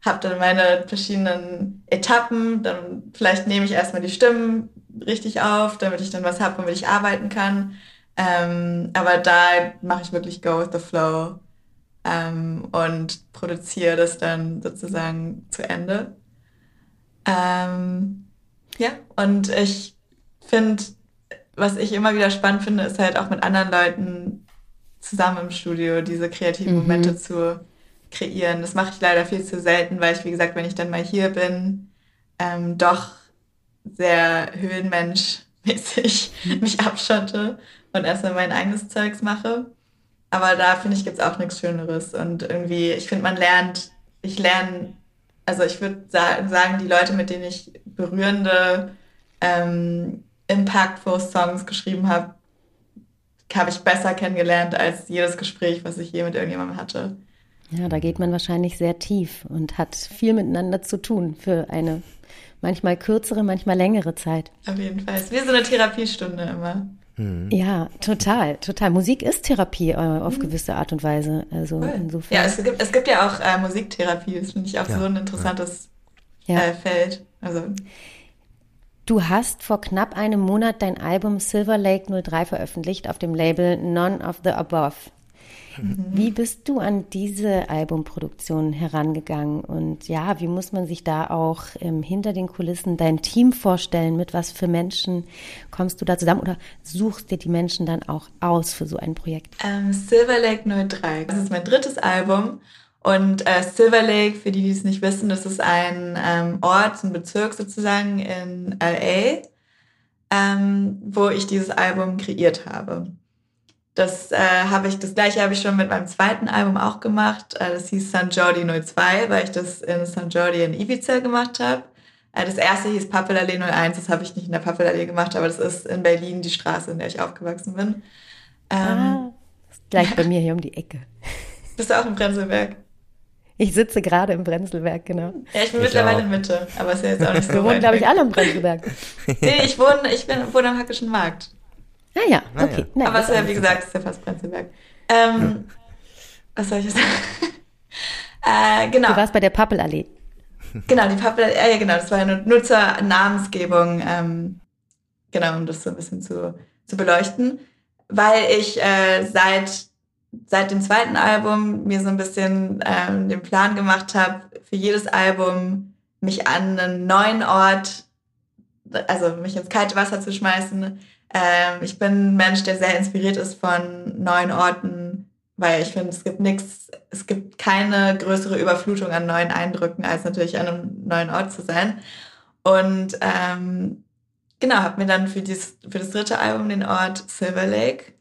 habe dann meine verschiedenen Etappen. Dann vielleicht nehme ich erstmal die Stimmen richtig auf, damit ich dann was habe, womit ich arbeiten kann. Ähm, aber da mache ich wirklich Go with the Flow ähm, und produziere das dann sozusagen zu Ende. Ähm, ja, und ich finde, was ich immer wieder spannend finde, ist halt auch mit anderen Leuten zusammen im Studio diese kreativen mhm. Momente zu kreieren. Das mache ich leider viel zu selten, weil ich, wie gesagt, wenn ich dann mal hier bin, ähm, doch sehr Höhlenmensch-mäßig mhm. mich abschotte und erstmal mein eigenes Zeugs mache. Aber da finde ich, gibt es auch nichts Schöneres. Und irgendwie, ich finde, man lernt, ich lerne also ich würde sagen, die Leute, mit denen ich berührende, ähm, impactful Songs geschrieben habe, habe ich besser kennengelernt als jedes Gespräch, was ich je mit irgendjemandem hatte. Ja, da geht man wahrscheinlich sehr tief und hat viel miteinander zu tun für eine manchmal kürzere, manchmal längere Zeit. Auf jeden Fall. Es ist wie so eine Therapiestunde immer. Mhm. Ja, total, total. Musik ist Therapie äh, auf mhm. gewisse Art und Weise. Also cool. insofern. Ja, es gibt, es gibt ja auch äh, Musiktherapie. Das finde ich auch ja. so ein interessantes ja. äh, Feld. Also Du hast vor knapp einem Monat dein Album Silver Lake 03 veröffentlicht auf dem Label None of the Above. Mhm. Wie bist du an diese Albumproduktion herangegangen? Und ja, wie muss man sich da auch ähm, hinter den Kulissen dein Team vorstellen? Mit was für Menschen kommst du da zusammen oder suchst dir die Menschen dann auch aus für so ein Projekt? Ähm, Silver Lake 03, das ist mein drittes Album und äh, Silver Lake, für die, die es nicht wissen, das ist ein ähm, Ort, ein Bezirk sozusagen in LA, ähm, wo ich dieses Album kreiert habe. Das äh, habe ich, das gleiche habe ich schon mit meinem zweiten Album auch gemacht. Äh, das hieß San Jordi 02, weil ich das in San Jordi in Ibiza gemacht habe. Äh, das erste hieß Pappelallee 01, das habe ich nicht in der Pappelallee gemacht, aber das ist in Berlin die Straße, in der ich aufgewachsen bin. Ähm, ah, gleich (laughs) bei mir hier um die Ecke. Bist du auch im Prenzlberg? Ich sitze gerade im Brenzelberg, genau. Ja, ich bin ich mittlerweile auch. in Mitte, aber es ist ja jetzt auch nicht (laughs) so Wir wohnen, glaube ich, alle im Brenzelberg. (laughs) nee, ich wohne, ich bin, wohne am Hackischen Markt. Ah ja, ah, okay. Nein, aber es ist ja, wie gesagt, es ist ja fast Brenzelberg. Ähm, ja. Was soll ich jetzt sagen? (laughs) äh, genau. Du warst bei der Pappelallee. Genau, die Pappelallee, äh, ja genau, das war ja nur, nur zur Namensgebung, ähm, genau, um das so ein bisschen zu, zu beleuchten. Weil ich äh, seit seit dem zweiten Album mir so ein bisschen ähm, den Plan gemacht habe, für jedes Album mich an einen neuen Ort, also mich ins kalte Wasser zu schmeißen. Ähm, ich bin ein Mensch, der sehr inspiriert ist von neuen Orten, weil ich finde, es gibt nichts, es gibt keine größere Überflutung an neuen Eindrücken, als natürlich an einem neuen Ort zu sein. Und ähm, genau, habe mir dann für, dies, für das dritte Album den Ort Silver Lake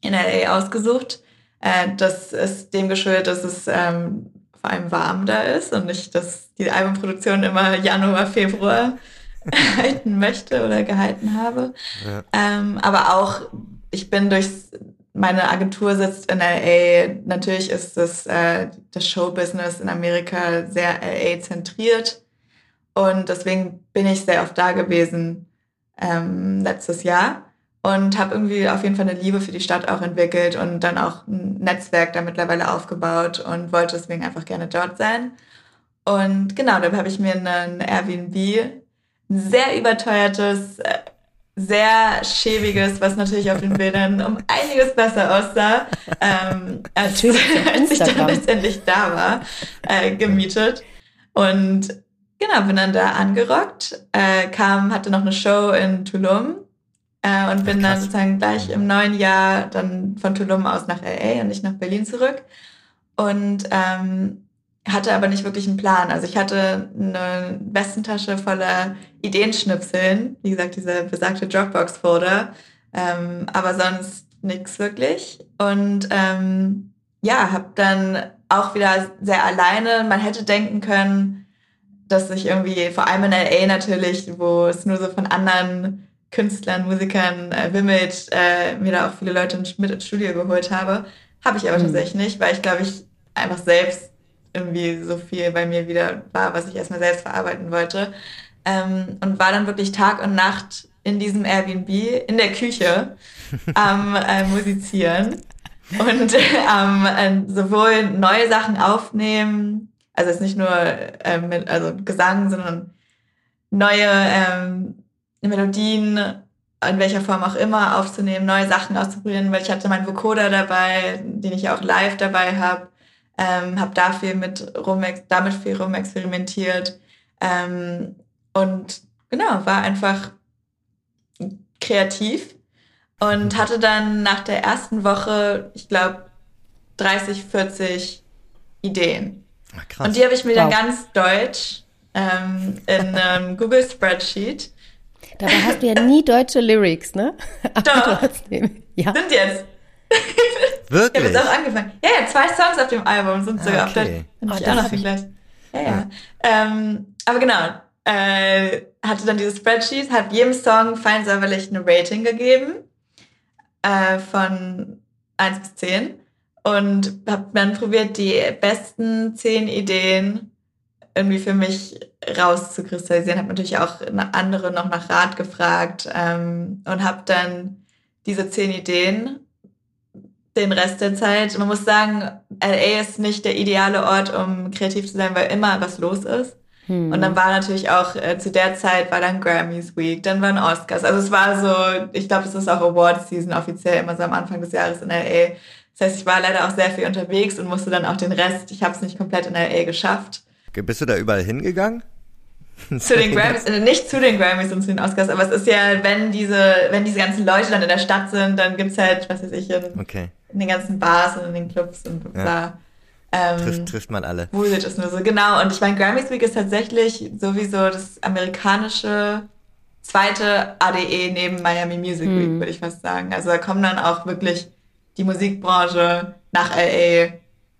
in LA ausgesucht äh, das ist dem geschuldet, dass es ähm, vor allem warm da ist und nicht, dass die Albumproduktion immer Januar, Februar (laughs) halten möchte oder gehalten habe. Ja. Ähm, aber auch, ich bin durch meine Agentur sitzt in LA. Natürlich ist das, äh, das Showbusiness in Amerika sehr LA zentriert. Und deswegen bin ich sehr oft da gewesen ähm, letztes Jahr und habe irgendwie auf jeden Fall eine Liebe für die Stadt auch entwickelt und dann auch ein Netzwerk da mittlerweile aufgebaut und wollte deswegen einfach gerne dort sein. Und genau, dann habe ich mir ein Airbnb, ein sehr überteuertes, sehr schäbiges, was natürlich auf den (laughs) Bildern um einiges besser aussah, ähm, als, (laughs) als ich dann letztendlich da war, äh, gemietet. Und genau, bin dann da angerockt, äh, kam, hatte noch eine Show in Tulum äh, und bin Ach, dann sozusagen gleich im neuen Jahr dann von Tulum aus nach LA und nicht nach Berlin zurück. Und ähm, hatte aber nicht wirklich einen Plan. Also ich hatte eine Westentasche voller Ideenschnipseln, wie gesagt, dieser besagte Dropbox-Folder, ähm, aber sonst nichts wirklich. Und ähm, ja, habe dann auch wieder sehr alleine, man hätte denken können, dass ich irgendwie, vor allem in LA natürlich, wo es nur so von anderen Künstlern, Musikern äh, wimmelt, äh, mir da auch viele Leute mit ins Studio geholt habe. Habe ich aber mhm. tatsächlich nicht, weil ich glaube, ich einfach selbst irgendwie so viel bei mir wieder war, was ich erstmal selbst verarbeiten wollte. Ähm, und war dann wirklich Tag und Nacht in diesem Airbnb in der Küche (laughs) am äh, Musizieren und ähm, äh, sowohl neue Sachen aufnehmen, also jetzt nicht nur äh, mit also Gesang, sondern neue ähm, Melodien in welcher Form auch immer aufzunehmen, neue Sachen auszuprobieren, weil ich hatte meinen Vocoder dabei, den ich auch live dabei habe, ähm, habe da viel mit rum, damit viel rum experimentiert ähm, und genau, war einfach kreativ und hatte dann nach der ersten Woche, ich glaube, 30, 40 Ideen. Ach, und die habe ich mir wow. dann ganz deutsch ähm, in einem Google Spreadsheet Dabei hast du ja nie deutsche Lyrics, ne? (laughs) Aber Doch. Ja. Sind jetzt. (laughs) Wirklich? Ich habe jetzt auch angefangen. Ja, ja, zwei Songs auf dem Album sind sogar ah, okay. auf der. Oh, ich auch noch vielleicht. Ja, ja. Ähm, aber genau, äh, hatte dann dieses Spreadsheet, hat jedem Song fein säuberlich eine Rating gegeben äh, von 1 bis 10 und habe dann probiert, die besten 10 Ideen irgendwie für mich rauszukristallisieren. Habe natürlich auch andere noch nach Rat gefragt ähm, und habe dann diese 10 Ideen den Rest der Zeit. Man muss sagen, LA ist nicht der ideale Ort, um kreativ zu sein, weil immer was los ist. Hm. Und dann war natürlich auch äh, zu der Zeit war dann Grammys Week, dann waren Oscars. Also es war so, ich glaube, es ist auch Award Season offiziell immer so am Anfang des Jahres in LA. Das heißt, ich war leider auch sehr viel unterwegs und musste dann auch den Rest, ich habe es nicht komplett in LA geschafft. Bist du da überall hingegangen? (laughs) zu den Grammys, äh, nicht zu den Grammys und zu den Oscars, aber es ist ja, wenn diese, wenn diese ganzen Leute dann in der Stadt sind, dann gibt's halt, was weiß ich, in, okay. in den ganzen Bars und in den Clubs und bla. Ja. Ähm, trifft, trifft man alle. Music ist nur so, genau. Und ich meine, Grammys Week ist tatsächlich sowieso das amerikanische zweite ADE neben Miami Music Week, hm. würde ich fast sagen. Also da kommen dann auch wirklich die Musikbranche nach LA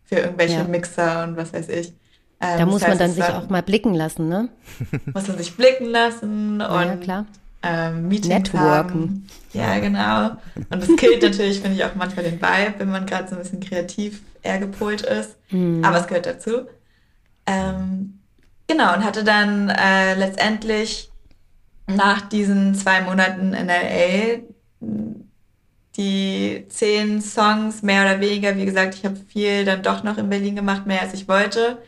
für irgendwelche ja. Mixer und was weiß ich. Ähm, da muss man dann sich auch mal blicken lassen, ne? (laughs) Muss man sich blicken lassen und ja, klar. Ähm, Meetings Networken. Haben. Ja, genau. Und das killt natürlich, finde ich, auch manchmal den Vibe, wenn man gerade so ein bisschen kreativ eher gepolt ist. Mhm. Aber es gehört dazu. Ähm, genau, und hatte dann äh, letztendlich nach diesen zwei Monaten in LA die zehn Songs mehr oder weniger. Wie gesagt, ich habe viel dann doch noch in Berlin gemacht, mehr als ich wollte,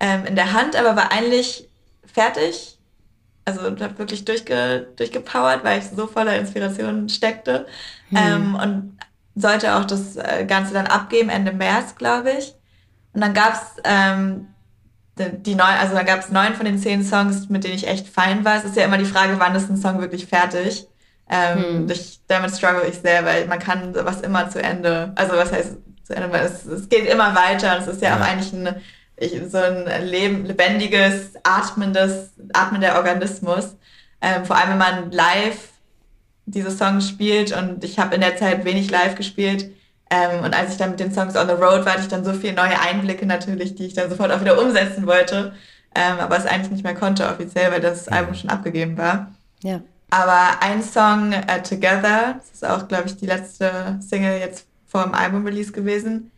ähm, in der Hand, aber war eigentlich fertig. Also habe wirklich durchge, durchgepowert, weil ich so voller Inspiration steckte. Mhm. Ähm, und sollte auch das äh, Ganze dann abgeben, Ende März, glaube ich. Und dann gab es ähm, die neun, also dann gab es neun von den zehn Songs, mit denen ich echt fein war. Es ist ja immer die Frage, wann ist ein Song wirklich fertig. Ähm, hm. ich, damit struggle ich sehr, weil man kann was immer zu Ende, also was heißt zu Ende, weil es, es geht immer weiter und es ist ja, ja. auch eigentlich ein, ich, so ein leben, lebendiges, atmendes, atmender Organismus. Ähm, vor allem, wenn man live diese Songs spielt und ich habe in der Zeit wenig live gespielt. Ähm, und als ich dann mit den Songs on the road war, hatte ich dann so viele neue Einblicke natürlich, die ich dann sofort auch wieder umsetzen wollte. Ähm, aber es eigentlich nicht mehr konnte offiziell, weil das Album schon abgegeben war. Ja. Aber ein Song, uh, Together, das ist auch, glaube ich, die letzte Single jetzt vor dem Album-Release gewesen,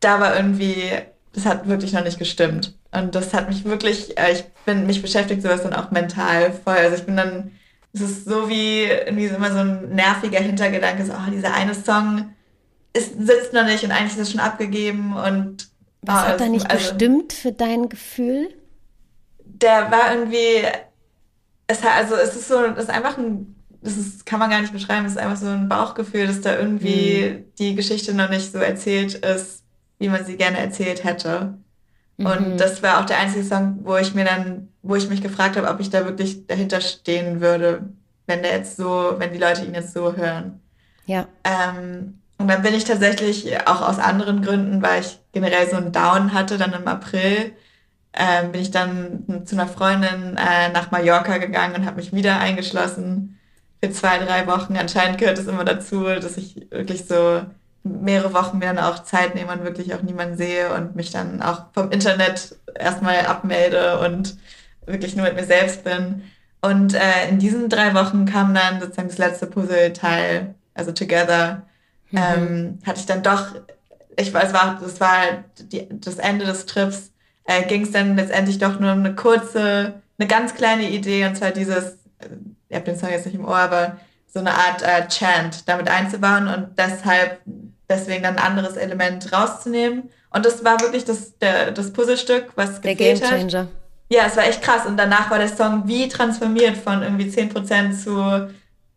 da war irgendwie, das hat wirklich noch nicht gestimmt. Und das hat mich wirklich, äh, ich bin, mich beschäftigt sowas dann auch mental voll. Also ich bin dann es ist so wie irgendwie immer so ein nerviger Hintergedanke, so, oh, dieser eine Song ist, sitzt noch nicht und eigentlich ist es schon abgegeben und. Was oh, hat da nicht also, gestimmt für dein Gefühl? Der war irgendwie, es hat, also es ist so, es ist einfach ein, das ist, kann man gar nicht beschreiben, es ist einfach so ein Bauchgefühl, dass da irgendwie mhm. die Geschichte noch nicht so erzählt ist, wie man sie gerne erzählt hätte. Und mhm. das war auch der einzige Song, wo ich mir dann, wo ich mich gefragt habe, ob ich da wirklich dahinter stehen würde, wenn der jetzt so, wenn die Leute ihn jetzt so hören. Ja. Ähm, und dann bin ich tatsächlich auch aus anderen Gründen, weil ich generell so einen Down hatte, dann im April, ähm, bin ich dann zu einer Freundin äh, nach Mallorca gegangen und habe mich wieder eingeschlossen für zwei, drei Wochen. Anscheinend gehört es immer dazu, dass ich wirklich so mehrere Wochen mir dann auch Zeit nehme und wirklich auch niemanden sehe und mich dann auch vom Internet erstmal abmelde und wirklich nur mit mir selbst bin. Und äh, in diesen drei Wochen kam dann sozusagen das letzte Puzzleteil, also Together, mhm. ähm, hatte ich dann doch, ich weiß, war, das war die, das Ende des Trips, äh, ging es dann letztendlich doch nur um eine kurze, eine ganz kleine Idee, und zwar dieses, äh, ihr habt den Song jetzt nicht im Ohr, aber so eine Art äh, Chant damit einzubauen und deshalb deswegen dann ein anderes Element rauszunehmen. Und das war wirklich das, der, das Puzzlestück, was der gefehlt Game Changer. hat. Ja, es war echt krass. Und danach war der Song wie transformiert von irgendwie 10% zu,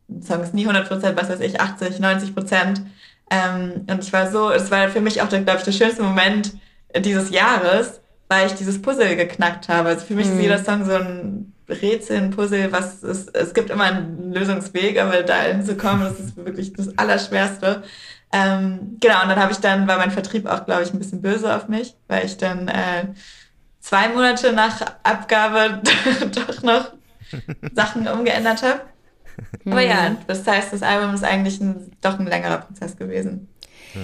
der Song ist nie 100%, was weiß ich, 80, 90%. Ähm, und ich war so, es war für mich auch, glaube ich, der schönste Moment dieses Jahres, weil ich dieses Puzzle geknackt habe. Also für mich mhm. ist jeder Song so ein Rätsel, ein Puzzle, was es, es gibt immer einen Lösungsweg, aber da hinzukommen, das ist wirklich das Allerschwerste. Ähm, genau, und dann habe ich dann, war mein Vertrieb auch, glaube ich, ein bisschen böse auf mich, weil ich dann äh, zwei Monate nach Abgabe (laughs) doch noch Sachen umgeändert habe. Aber ja, hm. das heißt, das Album ist eigentlich ein, doch ein längerer Prozess gewesen.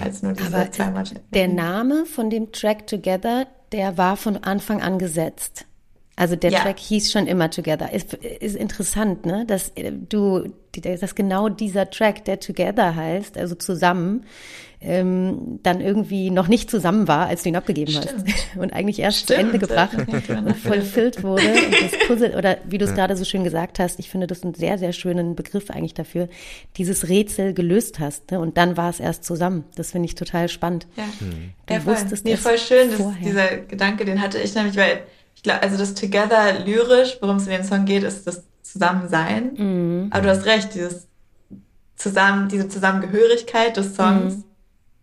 Als nur diese Aber zwei Monate. Der Name von dem Track Together der war von Anfang an gesetzt. Also der ja. Track hieß schon immer Together. Ist, ist interessant, ne? Dass äh, du, dass genau dieser Track, der Together heißt, also zusammen, ähm, dann irgendwie noch nicht zusammen war, als du ihn abgegeben Stimmt. hast. (laughs) Und eigentlich erst Stimmt. zu Ende gebracht und vollfüllt wurde. Und das (laughs) Puzzle, oder wie du es ja. gerade so schön gesagt hast, ich finde das einen sehr, sehr schönen Begriff eigentlich dafür, dieses Rätsel gelöst hast. Ne? Und dann war es erst zusammen. Das finde ich total spannend. Ja, mhm. du ja voll. wusstest nee, voll schön, dass dieser Gedanke, den hatte ich nämlich, weil ich glaube, also das Together lyrisch, worum es in dem Song geht, ist das Zusammensein. Mhm. Aber du hast recht, dieses zusammen, diese Zusammengehörigkeit des Songs. Mhm.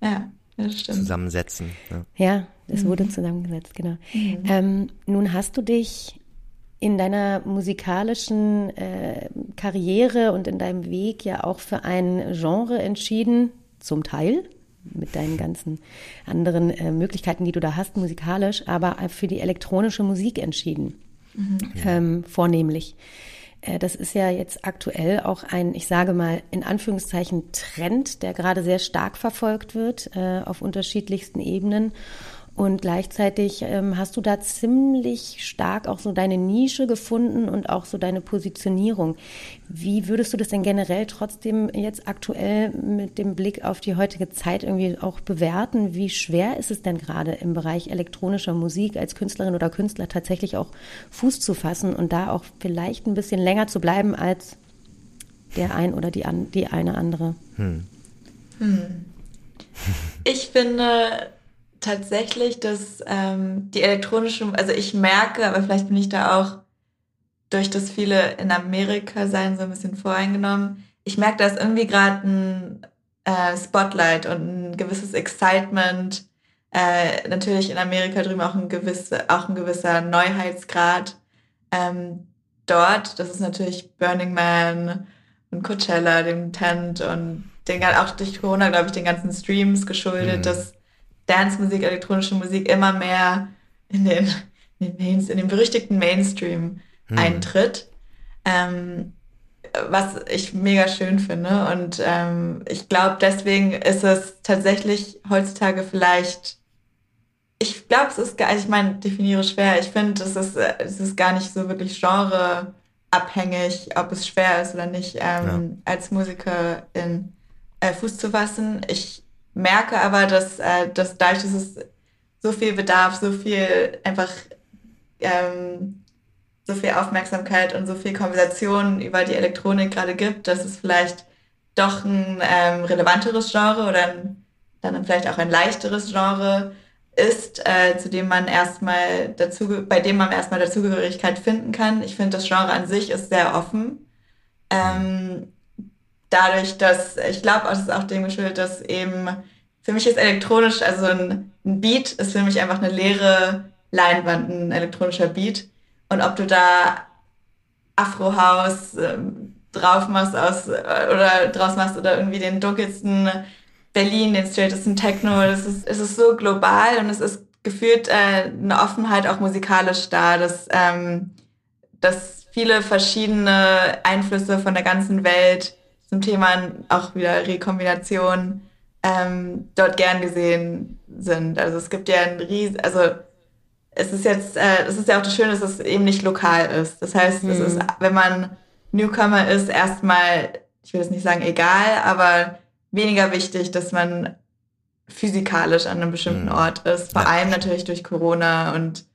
Ja, das stimmt. Zusammensetzen. Ja, ja es mhm. wurde zusammengesetzt, genau. Mhm. Ähm, nun hast du dich in deiner musikalischen äh, Karriere und in deinem Weg ja auch für ein Genre entschieden, zum Teil mit deinen ganzen anderen äh, Möglichkeiten, die du da hast, musikalisch, aber für die elektronische Musik entschieden, mhm. ähm, vornehmlich. Äh, das ist ja jetzt aktuell auch ein, ich sage mal, in Anführungszeichen Trend, der gerade sehr stark verfolgt wird äh, auf unterschiedlichsten Ebenen. Und gleichzeitig ähm, hast du da ziemlich stark auch so deine Nische gefunden und auch so deine Positionierung. Wie würdest du das denn generell trotzdem jetzt aktuell mit dem Blick auf die heutige Zeit irgendwie auch bewerten? Wie schwer ist es denn gerade im Bereich elektronischer Musik als Künstlerin oder Künstler tatsächlich auch Fuß zu fassen und da auch vielleicht ein bisschen länger zu bleiben als der ein oder die, an, die eine andere? Hm. Hm. Ich finde, tatsächlich, dass ähm, die elektronische, also ich merke, aber vielleicht bin ich da auch durch das viele in Amerika sein so ein bisschen voreingenommen. Ich merke, da ist irgendwie gerade ein äh, Spotlight und ein gewisses Excitement. Äh, natürlich in Amerika drüben auch ein, gewisse, auch ein gewisser Neuheitsgrad. Ähm, dort, das ist natürlich Burning Man und Coachella, dem Tent und den, auch durch Corona, glaube ich, den ganzen Streams geschuldet, mhm. dass Dance-Musik, elektronische Musik immer mehr in den, in den, in den berüchtigten Mainstream hm. eintritt. Ähm, was ich mega schön finde. Und ähm, ich glaube, deswegen ist es tatsächlich heutzutage vielleicht, ich glaube, es ist, ich meine, definiere schwer. Ich finde, es ist, es ist gar nicht so wirklich genreabhängig, ob es schwer ist oder nicht, ähm, ja. als Musikerin äh, Fuß zu fassen. Ich merke aber, dass, äh, dass dadurch, dass es so viel Bedarf, so viel einfach ähm, so viel Aufmerksamkeit und so viel Konversation über die Elektronik gerade gibt, dass es vielleicht doch ein ähm, relevanteres Genre oder ein, dann vielleicht auch ein leichteres Genre ist, äh, zu dem man erstmal dazu, bei dem man erstmal Dazugehörigkeit finden kann. Ich finde, das Genre an sich ist sehr offen. Ähm, dadurch, dass ich glaube, es ist auch dem geschuldet, dass eben für mich ist elektronisch, also ein, ein Beat ist für mich einfach eine leere Leinwand, ein elektronischer Beat. Und ob du da Afro-House ähm, drauf machst aus, äh, oder draus machst oder irgendwie den dunkelsten Berlin, den straightesten Techno, das ist, es ist so global und es ist gefühlt äh, eine Offenheit auch musikalisch da, dass, ähm, dass viele verschiedene Einflüsse von der ganzen Welt zum Thema auch wieder Rekombination ähm, dort gern gesehen sind. Also es gibt ja ein riesen, also es ist jetzt, äh, es ist ja auch das Schöne, dass es eben nicht lokal ist. Das heißt, mhm. es ist, mhm. wenn man Newcomer ist, erstmal, ich will jetzt nicht sagen egal, aber weniger wichtig, dass man physikalisch an einem bestimmten mhm. Ort ist. Vor ja. allem natürlich durch Corona und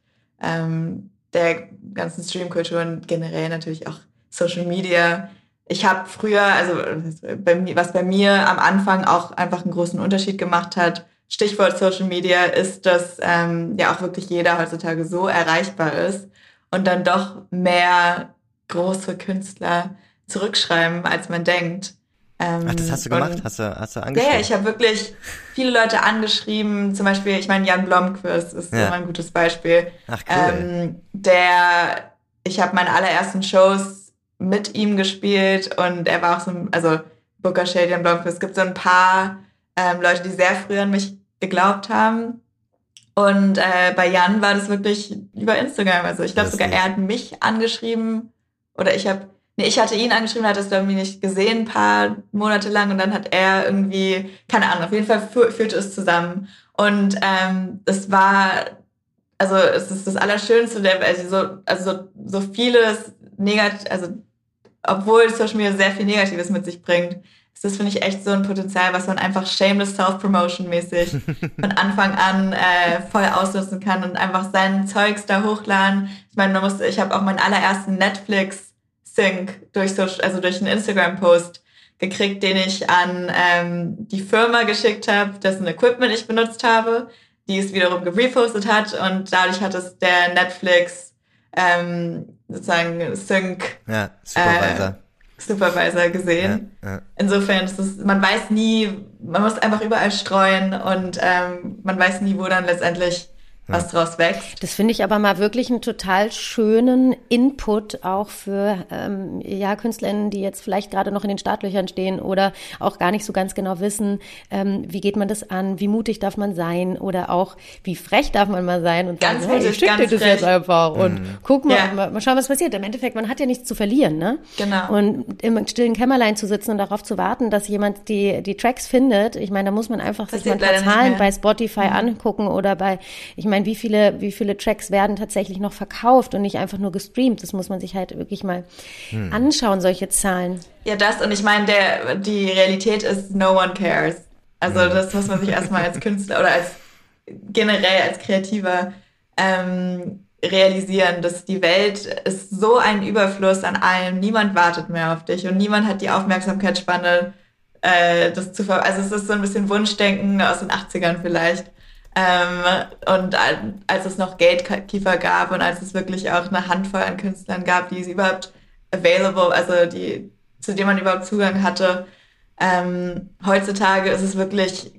ähm, der ganzen Streamkultur und generell natürlich auch Social Media ich habe früher, also bei, was bei mir am Anfang auch einfach einen großen Unterschied gemacht hat, Stichwort Social Media, ist, dass ähm, ja auch wirklich jeder heutzutage so erreichbar ist und dann doch mehr große Künstler zurückschreiben, als man denkt. Ähm, Ach, das hast du gemacht? Hast du, hast du angeschrieben? Ja, ich habe wirklich viele Leute angeschrieben. Zum Beispiel, ich meine, Jan Blomqvist ist ja. immer ein gutes Beispiel. Ach, cool. Ähm, der, ich habe meine allerersten Shows mit ihm gespielt und er war auch so, also Booker Shadian Blomqvist, es gibt so ein paar ähm, Leute, die sehr früh an mich geglaubt haben. Und äh, bei Jan war das wirklich über Instagram. Also ich glaube sogar, er hat mich angeschrieben oder ich habe, nee, ich hatte ihn angeschrieben, hat es irgendwie nicht gesehen, ein paar Monate lang und dann hat er irgendwie, keine Ahnung, auf jeden Fall führte es zusammen. Und ähm, es war also es ist das Allerschönste, der, also so, also so, so vieles negativ, also obwohl Social Media sehr viel Negatives mit sich bringt, ist das, finde ich, echt so ein Potenzial, was man einfach shameless Self-Promotion-mäßig (laughs) von Anfang an äh, voll ausnutzen kann und einfach sein Zeugs da hochladen. Ich meine, man muss, ich habe auch meinen allerersten Netflix-Sync durch, so, also durch einen Instagram-Post gekriegt, den ich an ähm, die Firma geschickt habe, dessen Equipment ich benutzt habe, die es wiederum gerepostet hat und dadurch hat es der Netflix ähm, sozusagen Sync ja, Supervisor. Äh, Supervisor gesehen. Ja, ja. Insofern ist es, man weiß nie, man muss einfach überall streuen und ähm, man weiß nie, wo dann letztendlich was draus wächst. Das finde ich aber mal wirklich einen total schönen Input auch für ähm, ja, KünstlerInnen, die jetzt vielleicht gerade noch in den Startlöchern stehen oder auch gar nicht so ganz genau wissen, ähm, wie geht man das an, wie mutig darf man sein oder auch wie frech darf man mal sein und ganz sagen, mutig, hey, ich schicke dir das jetzt einfach mhm. und guck mal, ja. mal, mal schauen, was passiert. Im Endeffekt, man hat ja nichts zu verlieren, ne? Genau. Und im stillen Kämmerlein zu sitzen und darauf zu warten, dass jemand die, die Tracks findet, ich meine, da muss man einfach sich mal Zahlen bei Spotify mhm. angucken oder bei, ich meine, wie viele, wie viele Tracks werden tatsächlich noch verkauft und nicht einfach nur gestreamt. Das muss man sich halt wirklich mal hm. anschauen, solche Zahlen. Ja, das und ich meine, der, die Realität ist, no one cares. Also hm. das muss man sich erstmal als Künstler oder als generell als Kreativer ähm, realisieren, dass die Welt ist so ein Überfluss an allem. Niemand wartet mehr auf dich und niemand hat die Aufmerksamkeitsspanne, äh, das zu ver Also es ist so ein bisschen Wunschdenken aus den 80ern vielleicht. Ähm, und als es noch Gatekeeper gab und als es wirklich auch eine Handvoll an Künstlern gab, die es überhaupt available, also die, zu denen man überhaupt Zugang hatte, ähm, heutzutage ist es wirklich,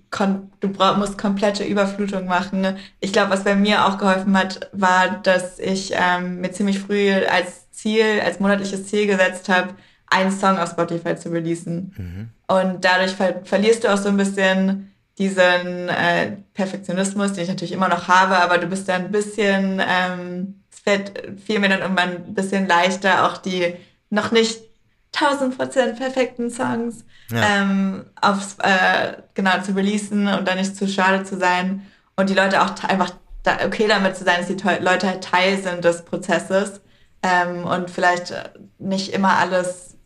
du brauch, musst komplette Überflutung machen. Ich glaube, was bei mir auch geholfen hat, war, dass ich ähm, mir ziemlich früh als Ziel, als monatliches Ziel gesetzt habe, einen Song auf Spotify zu releasen. Mhm. Und dadurch ver verlierst du auch so ein bisschen diesen äh, Perfektionismus, den ich natürlich immer noch habe, aber du bist dann ein bisschen, ähm, es fällt viel mir dann irgendwann ein bisschen leichter, auch die noch nicht 1000 Prozent perfekten Songs ja. ähm, aufs, äh, genau zu releasen und dann nicht zu schade zu sein und die Leute auch einfach da okay damit zu sein, dass die Leute halt Teil sind des Prozesses ähm, und vielleicht nicht immer alles,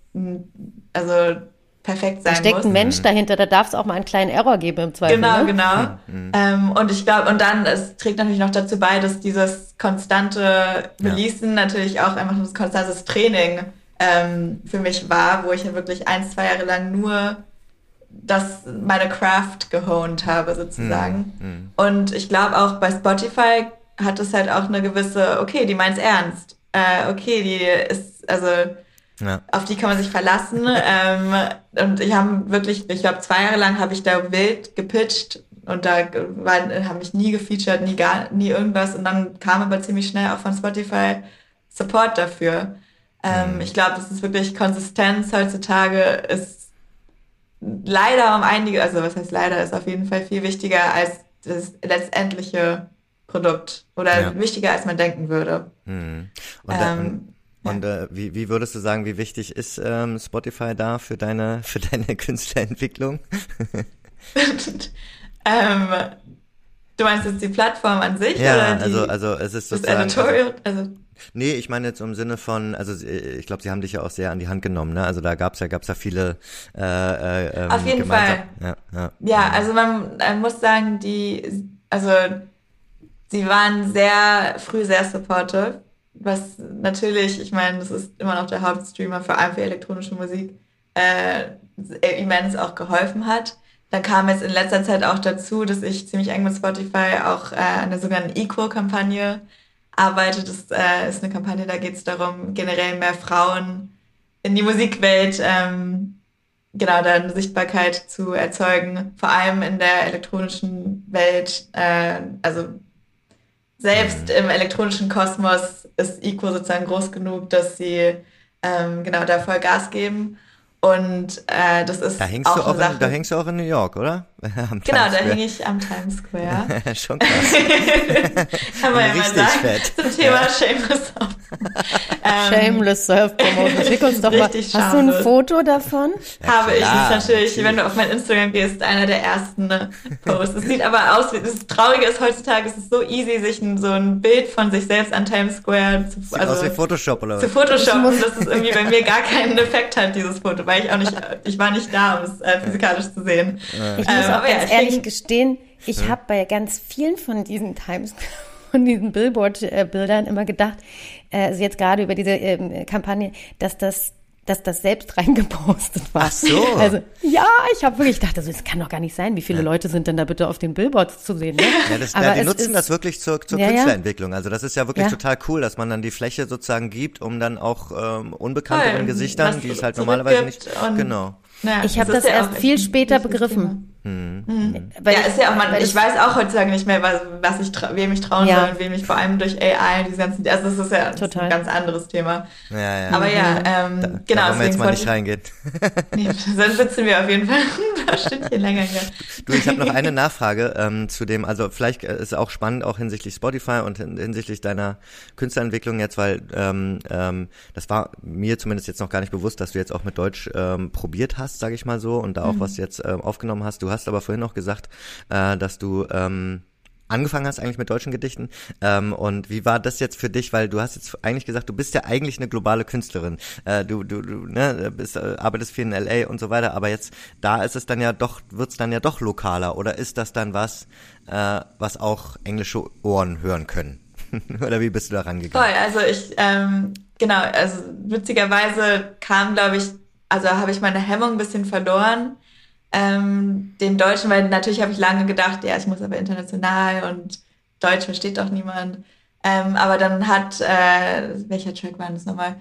also perfekt sein da steckt muss. ein Mensch dahinter, da darf es auch mal einen kleinen Error geben im Zweifel. Genau, ne? genau. Mhm. Ähm, und ich glaube, und dann, es trägt natürlich noch dazu bei, dass dieses konstante Releasen ja. natürlich auch einfach ein konstantes Training ähm, für mich war, wo ich ja wirklich ein, zwei Jahre lang nur das meine Craft gehoned habe sozusagen. Mhm. mhm. Und ich glaube auch bei Spotify hat es halt auch eine gewisse, okay, die meint's ernst. Äh, okay, die ist, also ja. Auf die kann man sich verlassen. (laughs) ähm, und ich habe wirklich, ich glaube, zwei Jahre lang habe ich da wild gepitcht und da habe ich nie gefeatured, nie gar, nie irgendwas. Und dann kam aber ziemlich schnell auch von Spotify Support dafür. Ähm, mhm. Ich glaube, das ist wirklich Konsistenz heutzutage ist leider um einige, also was heißt leider, ist auf jeden Fall viel wichtiger als das letztendliche Produkt oder ja. wichtiger als man denken würde. Mhm. Und, ähm, und äh, wie, wie würdest du sagen, wie wichtig ist ähm, Spotify da für deine, (laughs) für deine Künstlerentwicklung? (laughs) ähm, du meinst jetzt die Plattform an sich? Ja, oder die, also, also es ist sozusagen... Das Editorial, also, Nee, ich meine jetzt im Sinne von, also ich glaube, sie haben dich ja auch sehr an die Hand genommen, ne? Also da gab's ja, gab's ja viele äh, äh, ähm, Auf jeden Fall. Ja, ja. ja, also man, man muss sagen, die, also sie waren sehr früh sehr supportive was natürlich, ich meine, das ist immer noch der Hauptstreamer, vor allem für elektronische Musik, äh, immens auch geholfen hat. Dann kam jetzt in letzter Zeit auch dazu, dass ich ziemlich eng mit Spotify auch äh, an der sogenannten Equal-Kampagne arbeite. Das äh, ist eine Kampagne, da geht es darum, generell mehr Frauen in die Musikwelt, ähm, genau, da eine Sichtbarkeit zu erzeugen, vor allem in der elektronischen Welt, äh, also selbst im elektronischen Kosmos ist Eco sozusagen groß genug, dass sie ähm, genau da voll Gas geben. Und äh, das ist da hängst auch, du auch eine Sache. In, da hängst du auch in New York, oder? (laughs) am genau, da hing ich am Times Square. (laughs) Schon krass. (laughs) Kann man ja mal sagen. Fett. Zum Thema ja. Shameless ähm, Shameless Self-Promotion. Schick uns doch mal. Hast du ein Foto davon? Ja, Habe ich. Das ist natürlich, wenn du auf mein Instagram gehst, einer der ersten ne, Posts. Es sieht aber aus, wie das Traurige ist heutzutage, es ist so easy, sich ein, so ein Bild von sich selbst an Times Square zu, sieht also, aus wie Photoshop oder was? Zu Photoshoppen, dass es irgendwie bei mir gar keinen Effekt hat, dieses Foto, weil ich auch nicht, ich war nicht da, um es äh, physikalisch zu sehen. Ich muss auch ganz ehrlich gestehen, ich ja. habe bei ganz vielen von diesen Times (laughs) von diesen Billboard-Bildern immer gedacht, äh, also jetzt gerade über diese ähm, Kampagne, dass das dass das selbst reingepostet war. Ach so. Also, ja, ich habe wirklich gedacht, also, das kann doch gar nicht sein. Wie viele ja. Leute sind denn da bitte auf den Billboards zu sehen? Ne? Ja, das, Aber ja, die nutzen ist, das wirklich zur, zur ja, Künstlerentwicklung. Also das ist ja wirklich total cool, dass man dann die Fläche sozusagen gibt, um dann auch ähm, unbekannteren Gesichtern, die es halt normalerweise nicht. Genau. Ja, ich habe das, das erst viel später begriffen. Mhm. Mhm. ja, ist ja auch man, ich weiß auch heutzutage nicht mehr, was, was ich wem ich trauen ja. soll und wem ich vor allem durch AI diese ganzen, also das ist ja Total. ein ganz anderes Thema. Ja, ja. Aber ja, ähm, da, genau. Da wollen wir jetzt mal nicht reingehen. (laughs) nee, dann sitzen wir auf jeden Fall (laughs) ein paar Stündchen länger hier. Du, ich habe noch eine Nachfrage ähm, zu dem, also vielleicht ist es auch spannend, auch hinsichtlich Spotify und hinsichtlich deiner Künstlerentwicklung jetzt, weil ähm, ähm, das war mir zumindest jetzt noch gar nicht bewusst, dass du jetzt auch mit Deutsch ähm, probiert hast, sage ich mal so, und da auch mhm. was jetzt ähm, aufgenommen hast. Du hast aber vorhin noch gesagt, äh, dass du ähm, angefangen hast eigentlich mit deutschen Gedichten. Ähm, und wie war das jetzt für dich? Weil du hast jetzt eigentlich gesagt, du bist ja eigentlich eine globale Künstlerin. Äh, du du, du ne, bist, äh, arbeitest viel in LA und so weiter, aber jetzt da ist es dann ja doch, wird's dann ja doch lokaler. Oder ist das dann was, äh, was auch englische Ohren hören können? (laughs) Oder wie bist du da rangegangen? Voll, also ich, ähm, genau, also witzigerweise kam, glaube ich, also habe ich meine Hemmung ein bisschen verloren ähm, dem Deutschen, weil natürlich habe ich lange gedacht, ja, ich muss aber international und Deutsch versteht doch niemand. Ähm, aber dann hat, äh, welcher Track war das nochmal?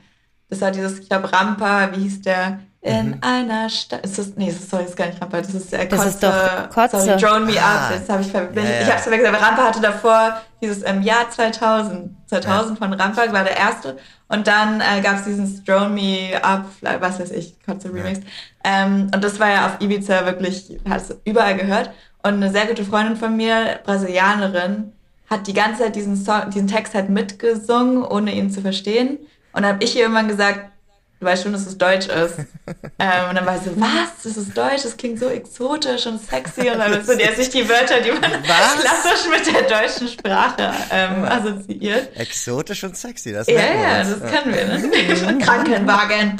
Das war dieses, ich glaube, Rampa, wie hieß der? In mhm. einer Stadt. Ist das, nee, das sorry, das ist gar nicht Rampa, das ist äh, Kotze. Das ist doch Kotze. Sorry, Drone Me ah. Up. Jetzt habe ich, ja, ja. ich habe es verwechselt, aber Rampa hatte davor dieses im ähm, Jahr 2000, 2000 ja. von Rampa war der erste. Und dann äh, gab es diesen Drone Me Up, was weiß ich, Kotze Remix. Ähm, und das war ja auf Ibiza wirklich, hast du überall gehört. Und eine sehr gute Freundin von mir, Brasilianerin, hat die ganze Zeit diesen, Song, diesen Text halt mitgesungen, ohne ihn zu verstehen. Und dann habe ich ihr irgendwann gesagt, du weißt schon, dass es Deutsch ist. (laughs) ähm, und dann war sie so, was? Das ist Deutsch, das klingt so exotisch und sexy. Und dann sind jetzt nicht die Wörter, die man was? klassisch mit der deutschen Sprache ähm, assoziiert. Exotisch und sexy, das Ja, ja, das können wir. Ne? Krankenwagen.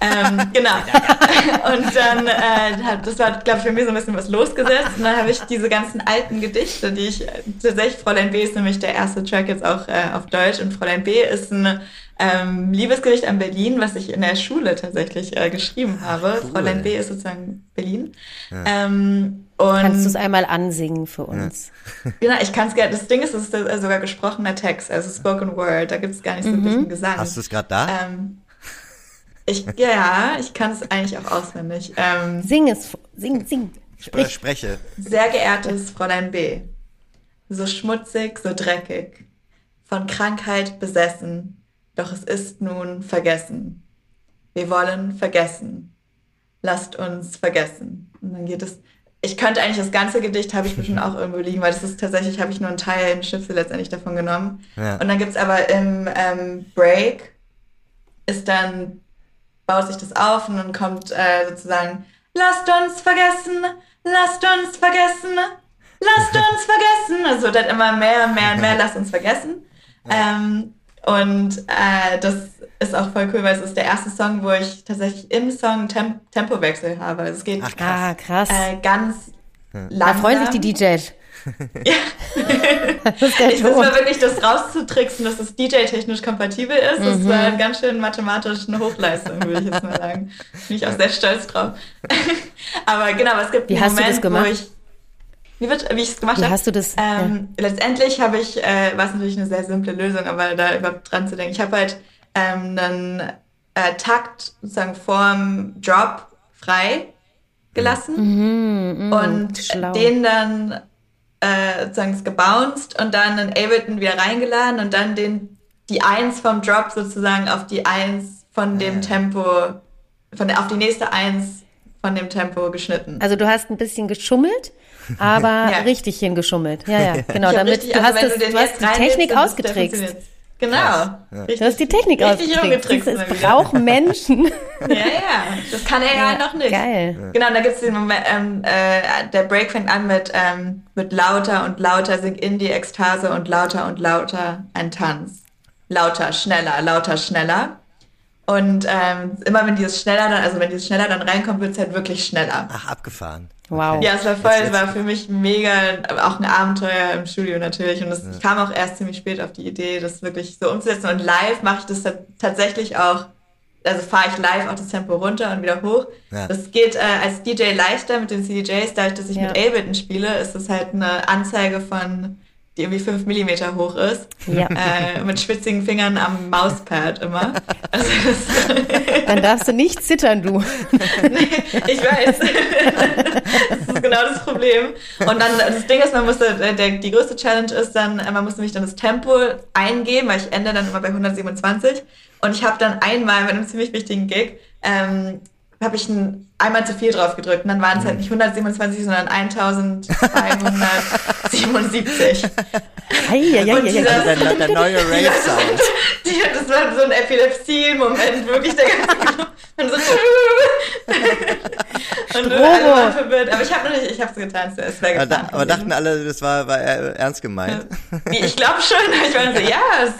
ähm, genau. (laughs) und dann, äh, das war, glaube ich, für mich so ein bisschen was losgesetzt. Und dann habe ich diese ganzen alten Gedichte, die ich tatsächlich, Fräulein B ist nämlich der erste Track jetzt auch äh, auf Deutsch. Und Fräulein B ist eine ähm, Liebesgericht an Berlin, was ich in der Schule tatsächlich äh, geschrieben habe. Cool. Fräulein B ist sozusagen Berlin. Ja. Ähm, und Kannst du es einmal ansingen für uns? Ja. (laughs) genau, ich kann es gerne. Das Ding ist, es ist äh, sogar gesprochener Text, also Spoken Word. Da gibt es gar nicht so mhm. einen Gesang. Hast du es gerade da? Ähm, ich, ja, ich kann es eigentlich auch auswendig. Ähm, sing es, sing, sing. Sprich. Spreche. Sehr geehrtes Fräulein B. So schmutzig, so dreckig, von Krankheit besessen, doch es ist nun vergessen. Wir wollen vergessen. Lasst uns vergessen. Und dann geht es. Ich könnte eigentlich das ganze Gedicht habe ich bestimmt (laughs) auch irgendwo liegen, weil das ist tatsächlich, habe ich nur einen Teil, einen Schnipsel letztendlich davon genommen. Ja. Und dann gibt es aber im ähm, Break ist dann, baut sich das auf und dann kommt äh, sozusagen, lasst uns vergessen, lasst uns vergessen, lasst (laughs) uns vergessen. Also dann immer mehr, mehr und mehr, lasst uns vergessen. Ähm, und äh, das ist auch voll cool, weil es ist der erste Song, wo ich tatsächlich im Song Tem Tempowechsel habe. Also es geht Ach, krass. Ah, krass. Äh, ganz hm. langsam. Da freuen sich die DJs. ja. (laughs) ich versuche wirklich das rauszutricksen, dass es DJ-technisch kompatibel ist. Das mhm. war ganz schön mathematisch eine Hochleistung, würde ich jetzt mal sagen. Bin ich auch sehr stolz drauf. (laughs) aber genau, es gibt Wie einen Moment, wo ich wie, wird, wie ich es gemacht habe. Hast du das? Ähm, ja. Letztendlich habe ich, äh, war es natürlich eine sehr simple Lösung, aber da überhaupt dran zu denken. Ich habe halt ähm, einen äh, Takt sozusagen vorm Drop frei gelassen mhm, mh, und schlau. den dann äh, sozusagen gebounced und dann in Ableton wieder reingeladen und dann den die Eins vom Drop sozusagen auf die Eins von dem Tempo, von der, auf die nächste Eins von dem Tempo geschnitten. Also du hast ein bisschen geschummelt aber (laughs) ja. richtig hingeschummelt. Ja, ja, (laughs) genau. Damit richtig, du, also hast das, du, du hast die Technik ausgetrickst. Genau. Ja. Du hast die Technik ausgetrickst. Es brauchen Menschen. (laughs) ja, ja. Das kann er ja, ja noch nicht. Geil. Genau, da gibt es den Moment, ähm, äh, der Break fängt an mit, ähm, mit lauter und lauter singt in die Ekstase und lauter und lauter ein Tanz. Lauter, schneller, lauter, schneller. Und ähm, immer wenn dieses schneller dann, also wenn dieses schneller dann reinkommt, wird es halt wirklich schneller. Ach, abgefahren. Wow. Ja, es war voll, es war für mich mega, auch ein Abenteuer im Studio natürlich. Und es ja. kam auch erst ziemlich spät auf die Idee, das wirklich so umzusetzen. Und live mache ich das tatsächlich auch, also fahre ich live auch das Tempo runter und wieder hoch. Ja. Das geht äh, als DJ leichter mit den CDJs, dadurch, dass ich ja. mit Ableton spiele, ist das halt eine Anzeige von die irgendwie fünf Millimeter hoch ist. Ja. Äh, mit schwitzigen Fingern am Mauspad immer. (laughs) Also (laughs) Dann darfst du nicht zittern, du. (laughs) nee, ich weiß. das ist genau das Problem. Und dann, das Ding ist, man musste, der, die größte Challenge ist dann, man muss nämlich dann das Tempo eingeben, weil ich ende dann immer bei 127. Und ich habe dann einmal mit einem ziemlich wichtigen Gig, ähm, habe ich ein, einmal zu viel drauf gedrückt und dann waren es halt mhm. nicht 127, sondern 1277. Ei, ja, ja, ja, ja. Der, der neue Rave-Sound. (laughs) das war so ein Epilepsie-Moment, wirklich der ganze (laughs) und so (laughs) und alle waren verwirrt. Aber ich habe noch nicht, ich habe es getan, es wäre getan. Aber, dachten alle, das war, war ernst gemeint. Ich glaube schon. Ich meine so, ja, es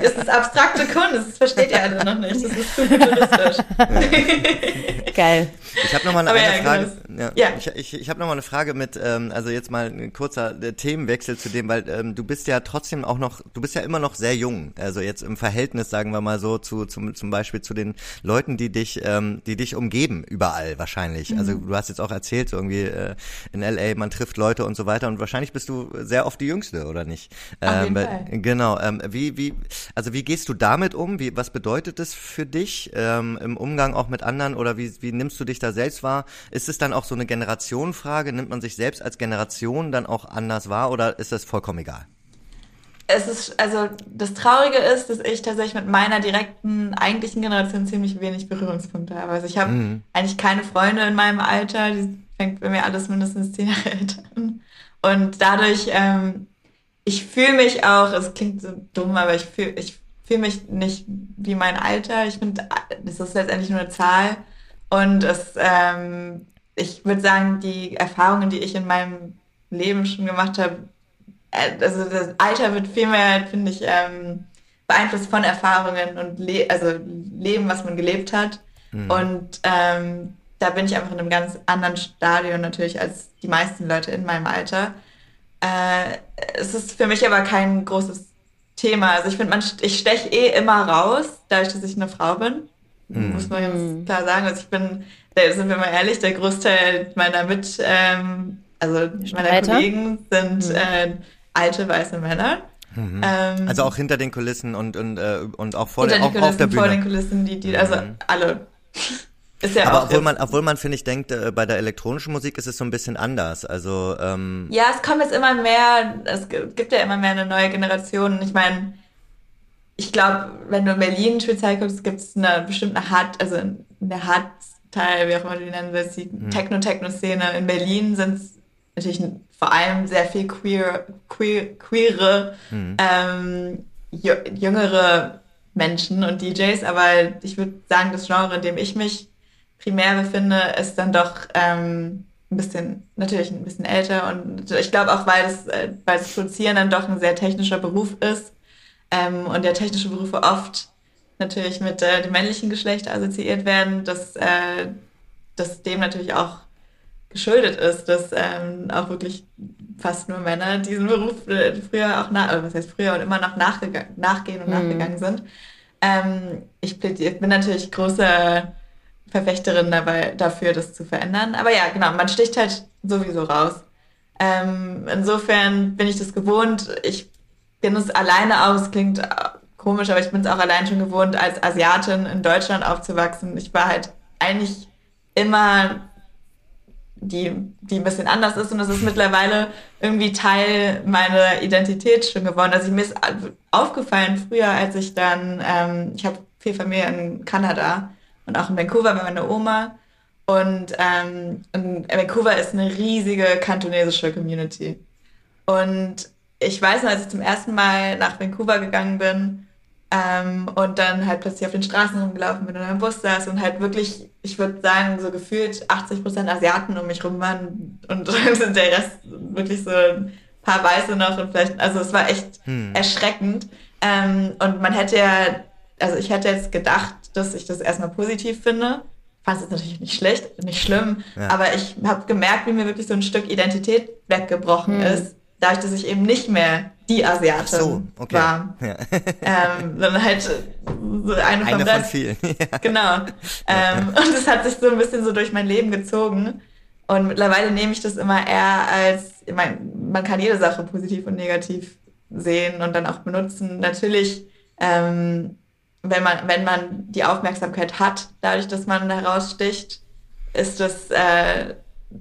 es ist abstrakte Kunst, das versteht ihr alle noch nicht. Das ist zu futuristisch. (laughs) Geil. Ich habe nochmal eine, eine ja, Frage. Genau. Ja, ja. Ich, ich, ich habe nochmal eine Frage mit, ähm, also jetzt mal ein kurzer äh, Themenwechsel zu dem, weil ähm, du bist ja trotzdem auch noch, du bist ja immer noch sehr jung. Also jetzt im Verhältnis, sagen wir mal so, zu zum, zum Beispiel zu den Leuten, die dich, ähm, die dich umgeben, überall wahrscheinlich. Mhm. Also du hast jetzt auch erzählt, so irgendwie äh, in LA, man trifft Leute und so weiter und wahrscheinlich bist du sehr oft die Jüngste, oder nicht? Auf jeden ähm, Fall. Genau. Ähm, wie, wie, also wie gehst du damit um? Wie, was bedeutet das für dich ähm, im Umgang auch mit anderen oder wie, wie nimmst du dich da selbst wahr? Ist es dann auch so eine Generationenfrage? Nimmt man sich selbst als Generation dann auch anders wahr oder ist das vollkommen egal? Es ist, also das Traurige ist, dass ich tatsächlich mit meiner direkten eigentlichen Generation ziemlich wenig Berührungspunkte habe. Also ich habe mhm. eigentlich keine Freunde in meinem Alter, die fängt bei mir alles mindestens zehn Jahre älter an. Und dadurch, ähm, ich fühle mich auch, es klingt so dumm, aber ich fühle ich fühle mich nicht wie mein Alter. Ich finde, das ist letztendlich nur eine Zahl. Und es, ähm, ich würde sagen, die Erfahrungen, die ich in meinem Leben schon gemacht habe, äh, also das Alter wird viel mehr, finde ich, ähm, beeinflusst von Erfahrungen und Le also Leben, was man gelebt hat. Mhm. Und ähm, da bin ich einfach in einem ganz anderen Stadion natürlich als die meisten Leute in meinem Alter. Äh, es ist für mich aber kein großes Thema. Also ich finde, ich steche eh immer raus, dadurch, dass ich eine Frau bin. Mm. Muss man ganz mhm. klar sagen. Also ich bin, da sind wir mal ehrlich, der Großteil meiner Mit, ähm, also meiner Alter? Kollegen sind mm. äh, alte weiße Männer. Mhm. Ähm, also auch hinter den Kulissen und, und, äh, und auch vor den, auch Kulissen, auf der Bühne. Vor den Kulissen, die, die, also mhm. alle. Ist ja Aber obwohl man, obwohl man, finde ich, denkt, äh, bei der elektronischen Musik ist es so ein bisschen anders. Also ähm Ja, es kommt jetzt immer mehr, es gibt ja immer mehr eine neue Generation. Ich meine, ich glaube, wenn du in Berlin Spezial guckst, gibt es eine bestimmte Hard, also eine Hard-Teil, wie auch immer du die nennen willst, die hm. Techno-Techno-Szene. In Berlin sind es natürlich vor allem sehr viel queer, queer, queere, hm. ähm, jüngere Menschen und DJs, aber ich würde sagen, das Genre, in dem ich mich primär befinde, ist dann doch ähm, ein bisschen, natürlich ein bisschen älter und ich glaube auch, weil das, äh, weil das Produzieren dann doch ein sehr technischer Beruf ist ähm, und der technische Berufe oft natürlich mit äh, dem männlichen Geschlecht assoziiert werden, dass, äh, dass dem natürlich auch geschuldet ist, dass ähm, auch wirklich fast nur Männer diesen Beruf äh, früher auch nach, was heißt früher und immer noch nachgehen und mhm. nachgegangen sind. Ähm, ich bin natürlich große Verfechterin dabei, dafür, das zu verändern. Aber ja, genau, man sticht halt sowieso raus. Ähm, insofern bin ich das gewohnt. Ich bin es alleine aus, klingt komisch, aber ich bin es auch allein schon gewohnt, als Asiatin in Deutschland aufzuwachsen. Ich war halt eigentlich immer die, die ein bisschen anders ist und das ist mittlerweile irgendwie Teil meiner Identität schon geworden. Also mir ist aufgefallen früher, als ich dann, ähm, ich habe viel Familie in Kanada und auch in Vancouver bei meiner Oma. Und, ähm, und Vancouver ist eine riesige kantonesische Community. Und ich weiß noch, als ich zum ersten Mal nach Vancouver gegangen bin ähm, und dann halt plötzlich auf den Straßen rumgelaufen bin und im Bus saß und halt wirklich, ich würde sagen, so gefühlt 80 Prozent Asiaten um mich rum waren (laughs) und der Rest wirklich so ein paar Weiße noch und vielleicht, also es war echt hm. erschreckend. Ähm, und man hätte ja, also ich hätte jetzt gedacht, dass ich das erstmal positiv finde. Fand es natürlich nicht schlecht, nicht schlimm, ja. aber ich habe gemerkt, wie mir wirklich so ein Stück Identität weggebrochen hm. ist, dadurch, dass ich eben nicht mehr die Asiatin so, okay. war. Ja. (laughs) ähm, sondern halt so eine, eine von, von vielen. (laughs) ja. Genau. Ähm, (laughs) und es hat sich so ein bisschen so durch mein Leben gezogen. Und mittlerweile nehme ich das immer eher als, ich meine, man kann jede Sache positiv und negativ sehen und dann auch benutzen. Natürlich, ähm, wenn man, wenn man die Aufmerksamkeit hat, dadurch, dass man heraussticht, ist das äh,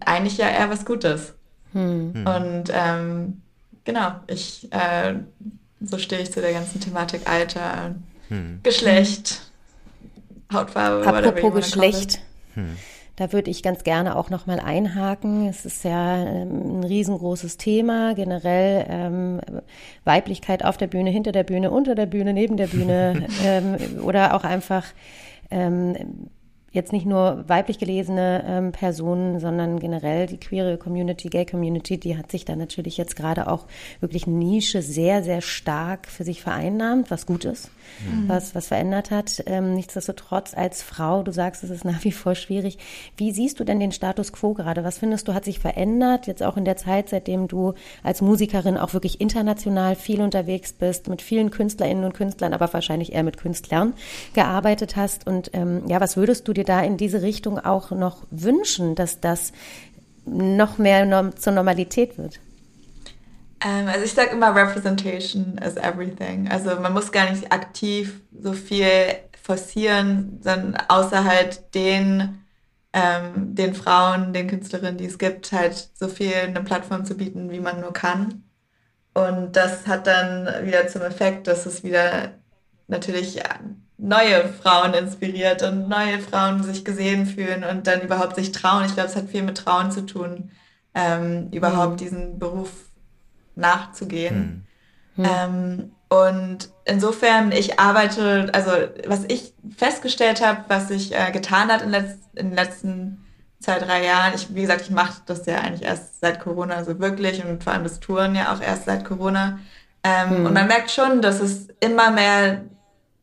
eigentlich ja eher was Gutes. Hm. Und ähm, genau, ich, äh, so stehe ich zu der ganzen Thematik Alter, hm. Geschlecht, Hautfarbe. Apropos Geschlecht. Hm. Da würde ich ganz gerne auch nochmal einhaken. Es ist ja ähm, ein riesengroßes Thema, generell ähm, Weiblichkeit auf der Bühne, hinter der Bühne, unter der Bühne, neben der Bühne (laughs) ähm, oder auch einfach ähm, jetzt nicht nur weiblich gelesene ähm, Personen, sondern generell die queere Community, Gay Community, die hat sich da natürlich jetzt gerade auch wirklich Nische sehr, sehr stark für sich vereinnahmt, was gut ist, mhm. was, was verändert hat. Ähm, nichtsdestotrotz als Frau, du sagst, es ist nach wie vor schwierig. Wie siehst du denn den Status quo gerade? Was findest du, hat sich verändert, jetzt auch in der Zeit, seitdem du als Musikerin auch wirklich international viel unterwegs bist, mit vielen Künstlerinnen und Künstlern, aber wahrscheinlich eher mit Künstlern gearbeitet hast? Und ähm, ja, was würdest du dir da in diese Richtung auch noch wünschen, dass das noch mehr zur Normalität wird? Ähm, also ich sage immer, Representation is everything. Also man muss gar nicht aktiv so viel forcieren, sondern außer halt den, ähm, den Frauen, den Künstlerinnen, die es gibt, halt so viel eine Plattform zu bieten, wie man nur kann. Und das hat dann wieder zum Effekt, dass es wieder natürlich neue Frauen inspiriert und neue Frauen sich gesehen fühlen und dann überhaupt sich trauen. Ich glaube, es hat viel mit Trauen zu tun, ähm, überhaupt mhm. diesen Beruf nachzugehen. Mhm. Ähm, und insofern, ich arbeite, also was ich festgestellt habe, was sich äh, getan hat in, letz in den letzten zwei, drei Jahren, ich, wie gesagt, ich mache das ja eigentlich erst seit Corona so wirklich und vor allem das Touren ja auch erst seit Corona. Ähm, mhm. Und man merkt schon, dass es immer mehr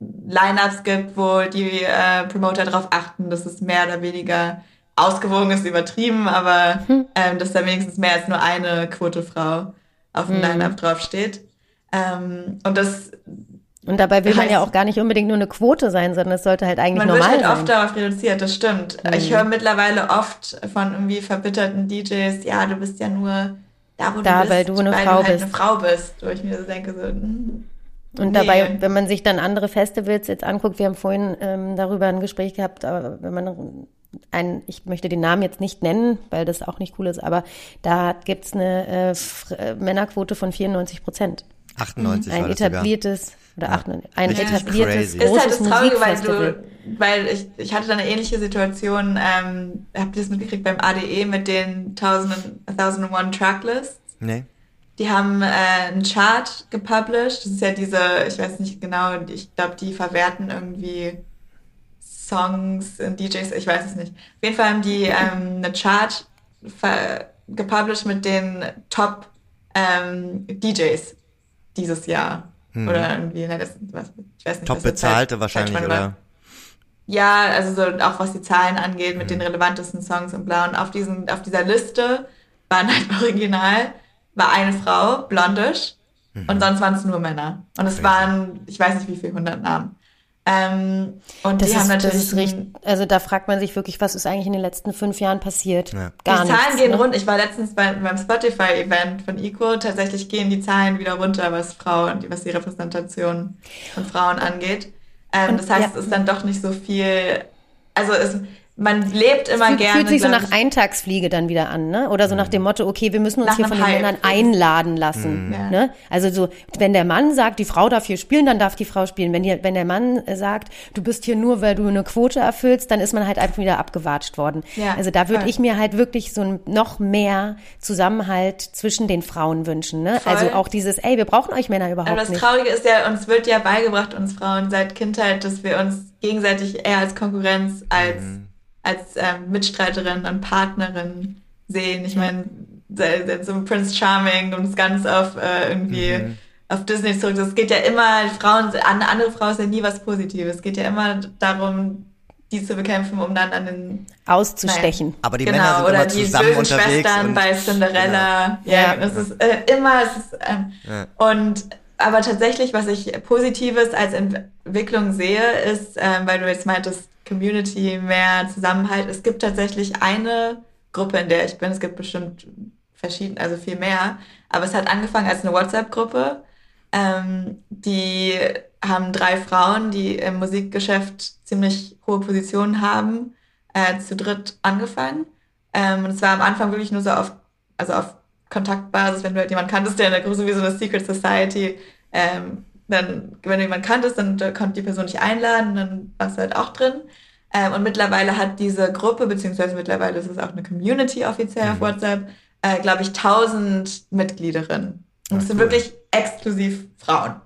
Lineups gibt, wo die äh, Promoter darauf achten, dass es mehr oder weniger ausgewogen ist, übertrieben, aber hm. ähm, dass da wenigstens mehr als nur eine Quotefrau auf dem hm. Line-Up draufsteht. Ähm, und das und dabei will man ja auch gar nicht unbedingt nur eine Quote sein, sondern es sollte halt eigentlich normal sein. Man wird halt oft darauf reduziert, das stimmt. Mhm. Ich höre mittlerweile oft von irgendwie verbitterten DJs, ja, du bist ja nur da, wo da, du bist, weil du eine, weil Frau, du halt bist. eine Frau bist. Wo ich mir so denke, so, hm, und nee. dabei, wenn man sich dann andere Festivals jetzt anguckt, wir haben vorhin ähm, darüber ein Gespräch gehabt, aber wenn man ein, ich möchte den Namen jetzt nicht nennen, weil das auch nicht cool ist, aber da gibt's eine äh, äh Männerquote von 94 Prozent. 98 Ein etabliertes oder ja. 98, ein etabliertes crazy. großes ist halt das Traurige, weil, du, weil ich, ich hatte da eine ähnliche Situation, ähm, habt ihr das mitgekriegt beim ADE mit den 1000, 1001 Tracklists? Nee. Die haben äh, einen Chart gepublished. Das ist ja diese, ich weiß nicht genau, ich glaube, die verwerten irgendwie Songs in DJs, ich weiß es nicht. Auf jeden Fall haben die ähm, eine Chart gepublished mit den Top ähm, DJs dieses Jahr. Hm. Oder irgendwie, ne, das, was, ich weiß nicht. Top bezahlte wahrscheinlich, oder? Ja, also so auch was die Zahlen angeht, mit hm. den relevantesten Songs und bla. Und auf, diesen, auf dieser Liste waren halt (laughs) original war eine Frau, blondisch, mhm. und sonst waren es nur Männer. Und es waren, ich weiß nicht wie viele hundert Namen. Ähm, und das die ist, haben natürlich. Das ist richtig, also da fragt man sich wirklich, was ist eigentlich in den letzten fünf Jahren passiert? Ja. Gar die Zahlen gehen ne? rund. Ich war letztens bei, beim Spotify-Event von Equal. Tatsächlich gehen die Zahlen wieder runter, was Frauen, was die Repräsentation von Frauen angeht. Ähm, das heißt, ja. es ist dann doch nicht so viel. Also es, man lebt immer fühlt, gerne. Fühlt sich so nach. Eintagsfliege dann wieder an, ne? Oder so nach dem Motto, okay, wir müssen uns Nach hier einem von den Hype. Männern einladen lassen. Ja. Ne? Also so, wenn der Mann sagt, die Frau darf hier spielen, dann darf die Frau spielen. Wenn, hier, wenn der Mann äh, sagt, du bist hier nur, weil du eine Quote erfüllst, dann ist man halt einfach wieder abgewatscht worden. Ja, also da würde ich mir halt wirklich so ein, noch mehr Zusammenhalt zwischen den Frauen wünschen. Ne? Voll. Also auch dieses, ey, wir brauchen euch Männer überhaupt Aber das nicht. Traurige ist ja, uns wird ja beigebracht, uns Frauen seit Kindheit, dass wir uns gegenseitig eher als Konkurrenz, als, als ähm, Mitstreiterin und Partnerin sehen. Ich meine, so Prince Charming und es ganz auf äh, irgendwie auf Disney zurück. Es geht ja immer, Frauen, eine andere Frau ist ja nie was Positives. Es geht ja immer darum, die zu bekämpfen, um dann an den Auszustechen. Aber die genau, Männer sind oder immer die zusammen bösen unterwegs. Schwestern und- bei Cinderella. Ja, Ja. das ist äh, immer, es ist, ähm, Ja. und aber tatsächlich, was ich Positives als Entwicklung sehe, ist, ähm, weil du jetzt meintest, Community, mehr Zusammenhalt. Es gibt tatsächlich eine Gruppe, in der ich bin. Es gibt bestimmt verschiedene, also viel mehr. Aber es hat angefangen als eine WhatsApp-Gruppe. Ähm, die haben drei Frauen, die im Musikgeschäft ziemlich hohe Positionen haben, äh, zu dritt angefangen. Ähm, und es war am Anfang wirklich nur so auf, also auf Kontaktbasis, wenn du halt jemanden kanntest, der in der Gruppe wie so eine Secret Society, ähm, dann, wenn du jemanden kanntest, dann äh, konnte die Person dich einladen, dann warst du halt auch drin. Ähm, und mittlerweile hat diese Gruppe, beziehungsweise mittlerweile ist es auch eine Community offiziell auf WhatsApp, äh, glaube ich, 1000 Mitgliederinnen. Und Ah, es sind cool. wirklich exklusiv Frauen.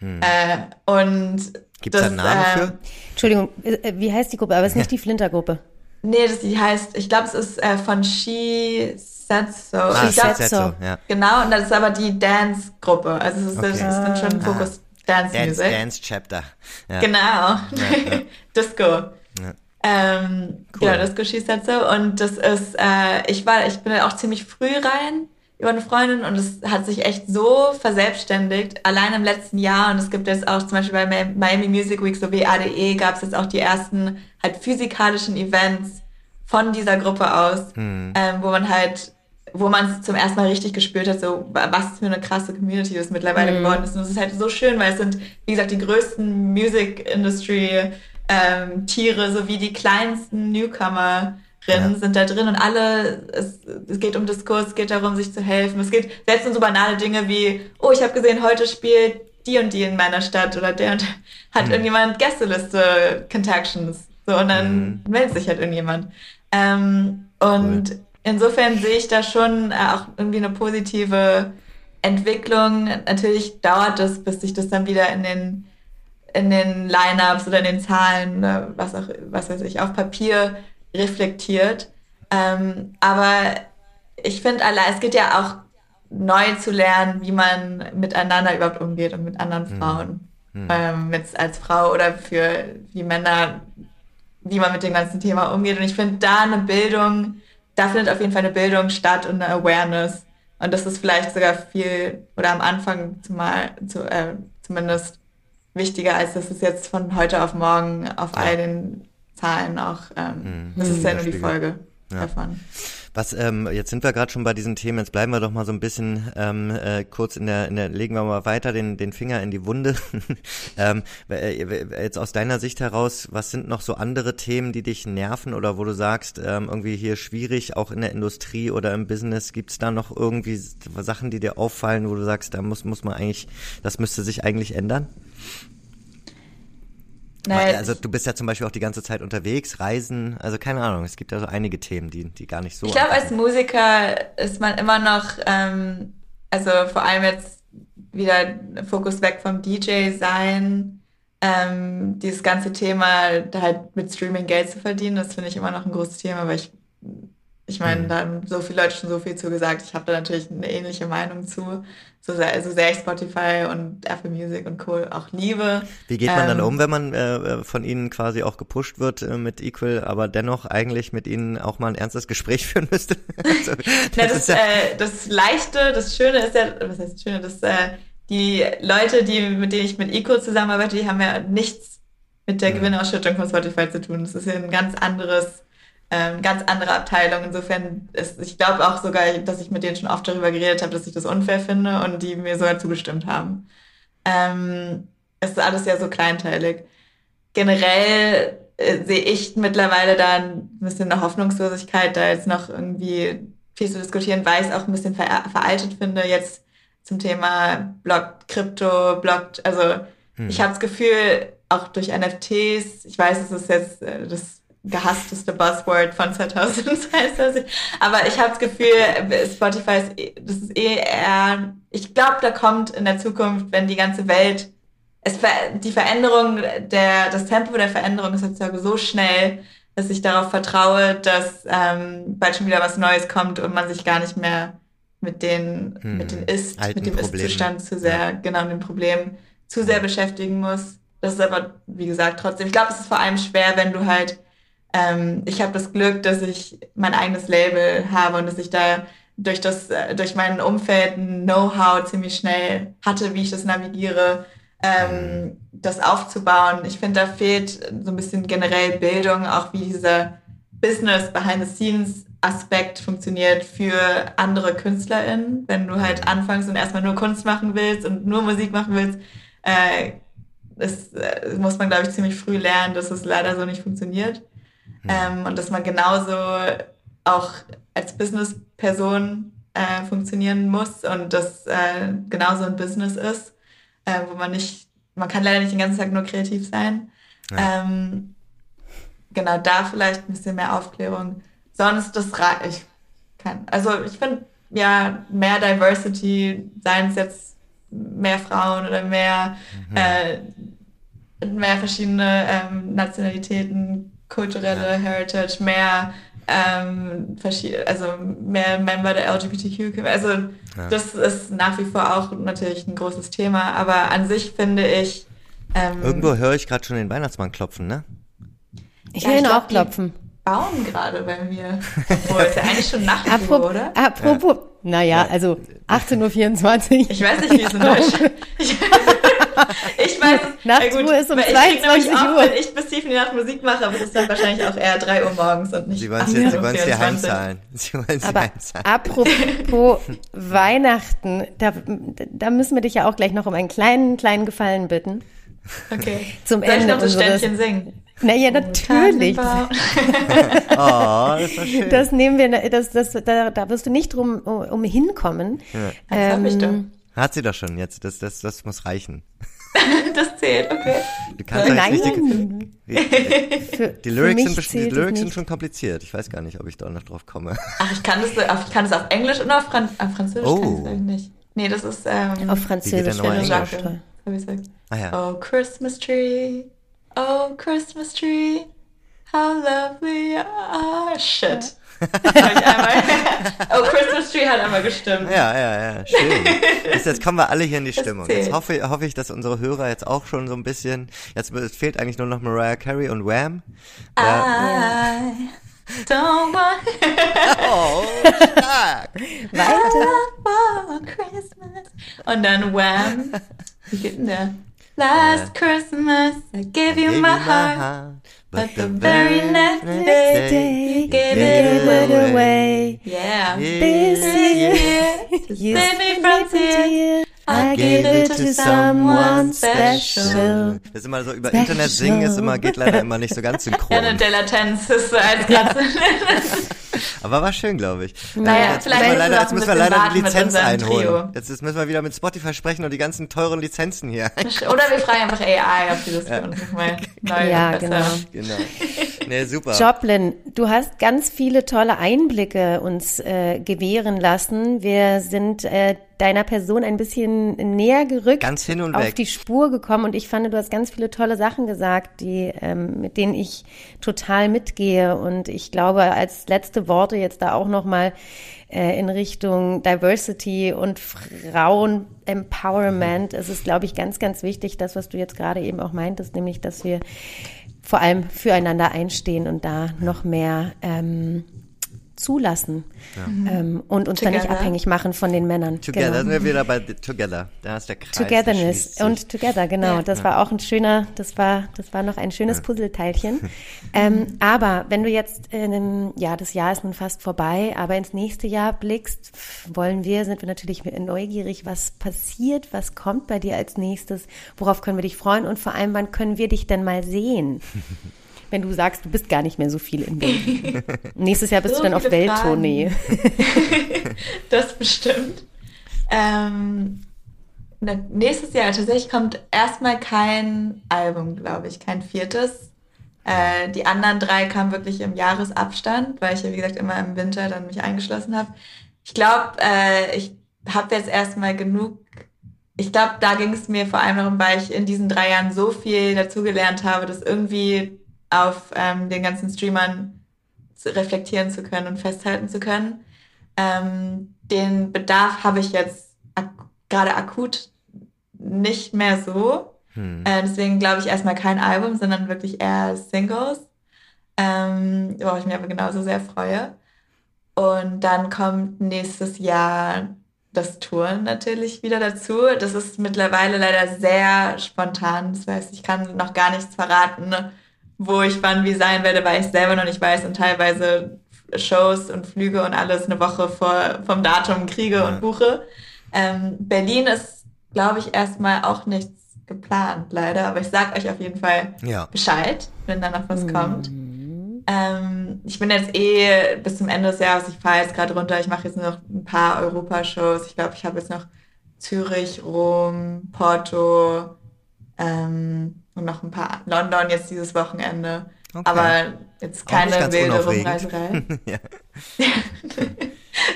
Äh, und Gibt es da einen Namen ähm, für? Entschuldigung, äh, äh, wie heißt die Gruppe? Aber es ist nicht (laughs) die Flintergruppe. Nee, das die heißt, ich glaube, es ist äh, von She Said So. Ah, ich glaub, Said Setzo, so. ja. Genau, und das ist aber die Dance-Gruppe. Also es ist, das Okay. ist dann schon Fokus Dance, Dance, Music. Dance Chapter. Ja. Genau. (laughs) Disco. Ja. Ähm, Cool. Genau, Disco She Said So. Und das ist, äh, ich war, ich bin auch ziemlich früh rein über eine Freundin und es hat sich echt so verselbstständigt, allein im letzten Jahr. Und es gibt jetzt auch zum Beispiel bei Mi- Miami Music Week sowie ADE gab es jetzt auch die ersten halt physikalischen Events von dieser Gruppe aus, ähm, wo man halt wo man es zum ersten Mal richtig gespürt hat, so wa- was für eine krasse Community das mittlerweile geworden ist. Und es ist halt so schön, weil es sind, wie gesagt, die größten Music Industry ähm, Tiere sowie die kleinsten Newcomerinnen Ja. sind da drin und alle, es, es geht um Diskurs, es geht darum, sich zu helfen. Es geht selbst um so banale Dinge wie, oh, ich habe gesehen, heute spielt die und die in meiner Stadt oder der und hat irgendjemand Gästeliste Contactions. So, und dann meldet sich halt irgendjemand. Ähm, und insofern sehe ich da schon äh, auch irgendwie eine positive Entwicklung. Natürlich dauert es, bis sich das dann wieder in den in den Lineups oder in den Zahlen, was auch, was weiß ich, auf Papier reflektiert. Ähm, aber ich finde, allein, es geht ja auch neu zu lernen, wie man miteinander überhaupt umgeht und mit anderen Frauen. Ähm, jetzt als Frau oder für die Männer, wie man mit dem ganzen Thema umgeht. Und ich finde, da eine Bildung, da findet auf jeden Fall eine Bildung statt und eine Awareness. Und das ist vielleicht sogar viel, oder am Anfang zumal, zu, äh, zumindest wichtiger, als dass es jetzt von heute auf morgen auf all den Zahlen auch, ähm, das ist ja nur die. Folge Ja. davon. Was, ähm, jetzt sind wir gerade schon bei diesen Themen, jetzt bleiben wir doch mal so ein bisschen ähm, äh, kurz in der, in der, legen wir mal weiter den, den Finger in die Wunde. (laughs) ähm, äh, jetzt aus deiner Sicht heraus, was sind noch so andere Themen, die dich nerven oder wo du sagst, ähm, irgendwie hier schwierig, auch in der Industrie oder im Business, gibt's da noch irgendwie Sachen, die dir auffallen, wo du sagst, da muss, muss man eigentlich, das müsste sich eigentlich ändern? Naja, also du bist ja zum Beispiel auch die ganze Zeit unterwegs, reisen, also keine Ahnung, es gibt ja so einige Themen, die, die gar nicht so. Ich glaube, als. Musiker ist man immer noch, ähm, also vor allem jetzt wieder Fokus weg vom DJ sein, ähm, dieses ganze Thema da halt mit Streaming Geld zu verdienen, das finde ich immer noch ein großes Thema, weil ich, ich meine, Mhm. da haben so viele Leute schon so viel zu gesagt. Ich habe da natürlich eine ähnliche Meinung zu, so sehr, so sehr ich Spotify und Apple Music und Co. auch liebe. Wie geht man dann Ähm, um, wenn man äh, von ihnen quasi auch gepusht wird äh, mit Equal, aber dennoch eigentlich mit ihnen auch mal ein ernstes Gespräch (laughs) führen müsste? also, (laughs) Na, das das, ist ja, äh, das Leichte, das Schöne ist ja, was heißt das Schöne, dass äh, die Leute, die, mit denen ich mit Eco zusammenarbeite, die haben ja nichts mit Mhm. der Gewinnausschüttung von Spotify zu tun. Das ist ja ein ganz anderes, ähm, ganz andere Abteilung. Insofern ist, ich glaube auch sogar, dass ich mit denen schon oft darüber geredet habe, dass ich das unfair finde und die mir sogar zugestimmt haben. Ähm, es ist alles ja so kleinteilig. Generell äh, sehe ich mittlerweile da ein bisschen eine Hoffnungslosigkeit, da jetzt noch irgendwie viel zu diskutieren, weil ich es auch ein bisschen ver veraltet finde, jetzt zum Thema Block, Krypto, Block, also hm. ich habe das Gefühl, auch durch NFTs, ich weiß, es ist jetzt äh, das gehassteste Buzzword von 2022, aber ich habe das Gefühl, Spotify ist, das ist eh eher, ich glaube, da kommt in der Zukunft, wenn die ganze Welt es die Veränderung der das Tempo der Veränderung ist jetzt so schnell, dass ich darauf vertraue, dass ähm, bald schon wieder was Neues kommt und man sich gar nicht mehr mit den hm, mit den ist mit dem Ist-Zustand zu sehr ja. genau dem Problem zu sehr beschäftigen muss. Das ist aber wie gesagt trotzdem. Ich glaube, es ist vor allem schwer, wenn du halt ähm, ich habe das Glück, dass ich mein eigenes Label habe und dass ich da durch das äh, durch mein Umfeld ein Know-how ziemlich schnell hatte, wie ich das navigiere ähm, das aufzubauen. Ich finde, da fehlt so ein bisschen generell Bildung, auch wie dieser Business behind the scenes Aspekt funktioniert für andere KünstlerInnen. Wenn du halt anfängst und erstmal nur Kunst machen willst und nur Musik machen willst, äh, das, das muss man, glaube ich, ziemlich früh lernen, dass es leider so nicht funktioniert. Ähm, und dass man genauso auch als Business-Person äh, funktionieren muss und das äh, genauso ein Business ist äh, wo man nicht, man kann leider nicht den ganzen Tag nur kreativ sein. Ja. Ähm, genau, da vielleicht ein bisschen mehr Aufklärung. Sonst das ich kann. Also ich finde ja mehr Diversity, seien es jetzt mehr Frauen oder mehr, mhm. äh, mehr verschiedene ähm, Nationalitäten, kulturelle ja. Heritage, mehr ähm, also mehr Member der LGBTQ. Also ja. das ist nach wie vor auch natürlich ein großes Thema, aber an sich finde ich. Ähm, Irgendwo höre ich gerade schon den Weihnachtsmann klopfen, ne? Ich höre ihn auch klopfen. Bauen gerade bei mir. (laughs) Obwohl, ist ja eigentlich schon Nacht, oder? Apropos, ja. naja, also 18.24 Uhr. Ich weiß nicht, wie es in Deutschland (laughs) (laughs) ich weiß es. Nachtruhe ist um 22 Uhr. Auch, wenn ich bis tief in die Nacht Musik mache, aber es ist dann wahrscheinlich auch eher 3 Uhr morgens und nicht Sie wollen es dir heimzahlen. Sie wollen aber heimzahlen. apropos Weihnachten, da, da müssen wir dich ja auch gleich noch um einen kleinen, kleinen Gefallen bitten. Okay. Zum Soll Ende ich noch das Ständchen singen? Naja, natürlich. oh, (laughs) das war schön. Das nehmen wir, das, das, da, da wirst du nicht drum um hinkommen. Ja. Das ähm, hab ich doch. Hat sie doch schon jetzt. Das, das, das muss reichen. (laughs) das zählt, okay. Du kannst ja nicht die, für, die Lyrics, sind, die Lyrics sind schon kompliziert. Ich weiß gar nicht, ob ich da noch drauf komme. Ach, ich kann das, ich kann das auf Englisch und auf, Fran auf Französisch oh. kann ich nicht. Nee, das ist ähm, auf Französisch. Wie geht der Ah, ja. Oh Christmas tree, oh Christmas tree, how lovely you are. Shit (laughs) oh, Christmas Tree hat einmal gestimmt. Ja, ja, ja, schön. (laughs) Jetzt, jetzt kommen wir alle hier in die Stimmung. Jetzt hoffe, hoffe ich, dass unsere Hörer jetzt auch schon so ein bisschen, jetzt fehlt eigentlich nur noch Mariah Carey und Wham. Ja. I don't want (laughs) Oh, stark. Weiter. Christmas. Und dann Wham. Wie geht denn der? Last Christmas, I gave you my heart. But the very next day, gave it away. Yeah. This year, you save me from tears. I give it to someone special. Das ist immer so, über Internet singen ist immer, geht leider immer nicht so ganz (laughs) synchron. Ja, eine Delatenz ist als Katze. (laughs) Aber war schön, glaube ich. Naja, jetzt vielleicht müssen wir leider, jetzt müssen wir leider die Lizenz einholen. Jetzt, jetzt, müssen wir wieder mit Spotify sprechen und die ganzen teuren Lizenzen hier. Oder wir fragen einfach AI, ob die das uns nochmal neu Ja, (laughs) genau. genau. Nee, super. Joplin, du hast ganz viele tolle Einblicke uns äh, gewähren lassen. Wir sind äh, deiner Person ein bisschen näher gerückt, ganz hin und auf weg. die Spur gekommen und ich fand, du hast ganz viele tolle Sachen gesagt, die ähm, mit denen ich total mitgehe und ich glaube, als letzte Worte jetzt da auch noch mal äh, in Richtung Diversity und Frauen Empowerment. Es ist, glaube ich, ganz, ganz wichtig, das, was du jetzt gerade eben auch meintest, nämlich, dass wir vor allem füreinander einstehen und da noch mehr ähm, zulassen ja. ähm, und uns together. dann nicht abhängig machen von den Männern. Together, genau. sind wir wieder bei Together. Da ist der Kreis. Togetherness und Together, genau. Ja. Das ja. war auch ein schöner, das war, das war noch ein schönes Puzzleteilchen. (laughs) ähm, aber wenn du jetzt in einem, ja, das Jahr ist nun fast vorbei, aber ins nächste Jahr blickst, wollen wir, sind wir natürlich neugierig, was passiert, was kommt bei dir als nächstes, worauf können wir dich freuen und vor allem, wann können wir dich denn mal sehen? (laughs) wenn du sagst, du bist gar nicht mehr so viel in Berlin. (laughs) Nächstes Jahr bist So du dann auf Welttournee. (laughs) das bestimmt. Ähm, nächstes Jahr tatsächlich kommt erstmal kein Album, glaube ich, kein viertes. Äh, die anderen drei kamen wirklich im Jahresabstand, weil ich ja, wie gesagt, immer im Winter dann mich eingeschlossen habe. Ich glaube, äh, ich habe jetzt erstmal genug. Ich glaube, da ging es mir vor allem darum, weil ich in diesen drei Jahren so viel dazugelernt habe, das irgendwie auf ähm, den ganzen Streamern zu reflektieren zu können und festhalten zu können. Ähm, den Bedarf habe ich jetzt ak gerade akut nicht mehr so. Hm. Äh, deswegen glaube ich erstmal kein Album, sondern wirklich eher Singles, ähm, worauf ich mich aber genauso sehr freue. Und dann kommt nächstes Jahr das Touren natürlich wieder dazu. Das ist mittlerweile leider sehr spontan. Das heißt, ich kann noch gar nichts verraten, wo ich wann wie sein werde, weil ich selber noch nicht weiß und teilweise Shows und Flüge und alles eine Woche vor, vom Datum kriege Ja. und buche. Ähm, Berlin ist, glaube ich, erstmal auch nichts geplant, leider. Aber ich sag euch auf jeden Fall Ja. Bescheid, wenn da noch was Mhm. kommt. Ähm, ich bin jetzt eh bis zum Ende des Jahres, ich fahre jetzt gerade runter, ich mache jetzt nur noch ein paar Europashows. Ich glaube, ich habe jetzt noch Zürich, Rom, Porto ähm, und noch ein paar London jetzt dieses Wochenende. Okay. Aber jetzt keine wilde. Rumreiserei. (laughs) ja. (laughs)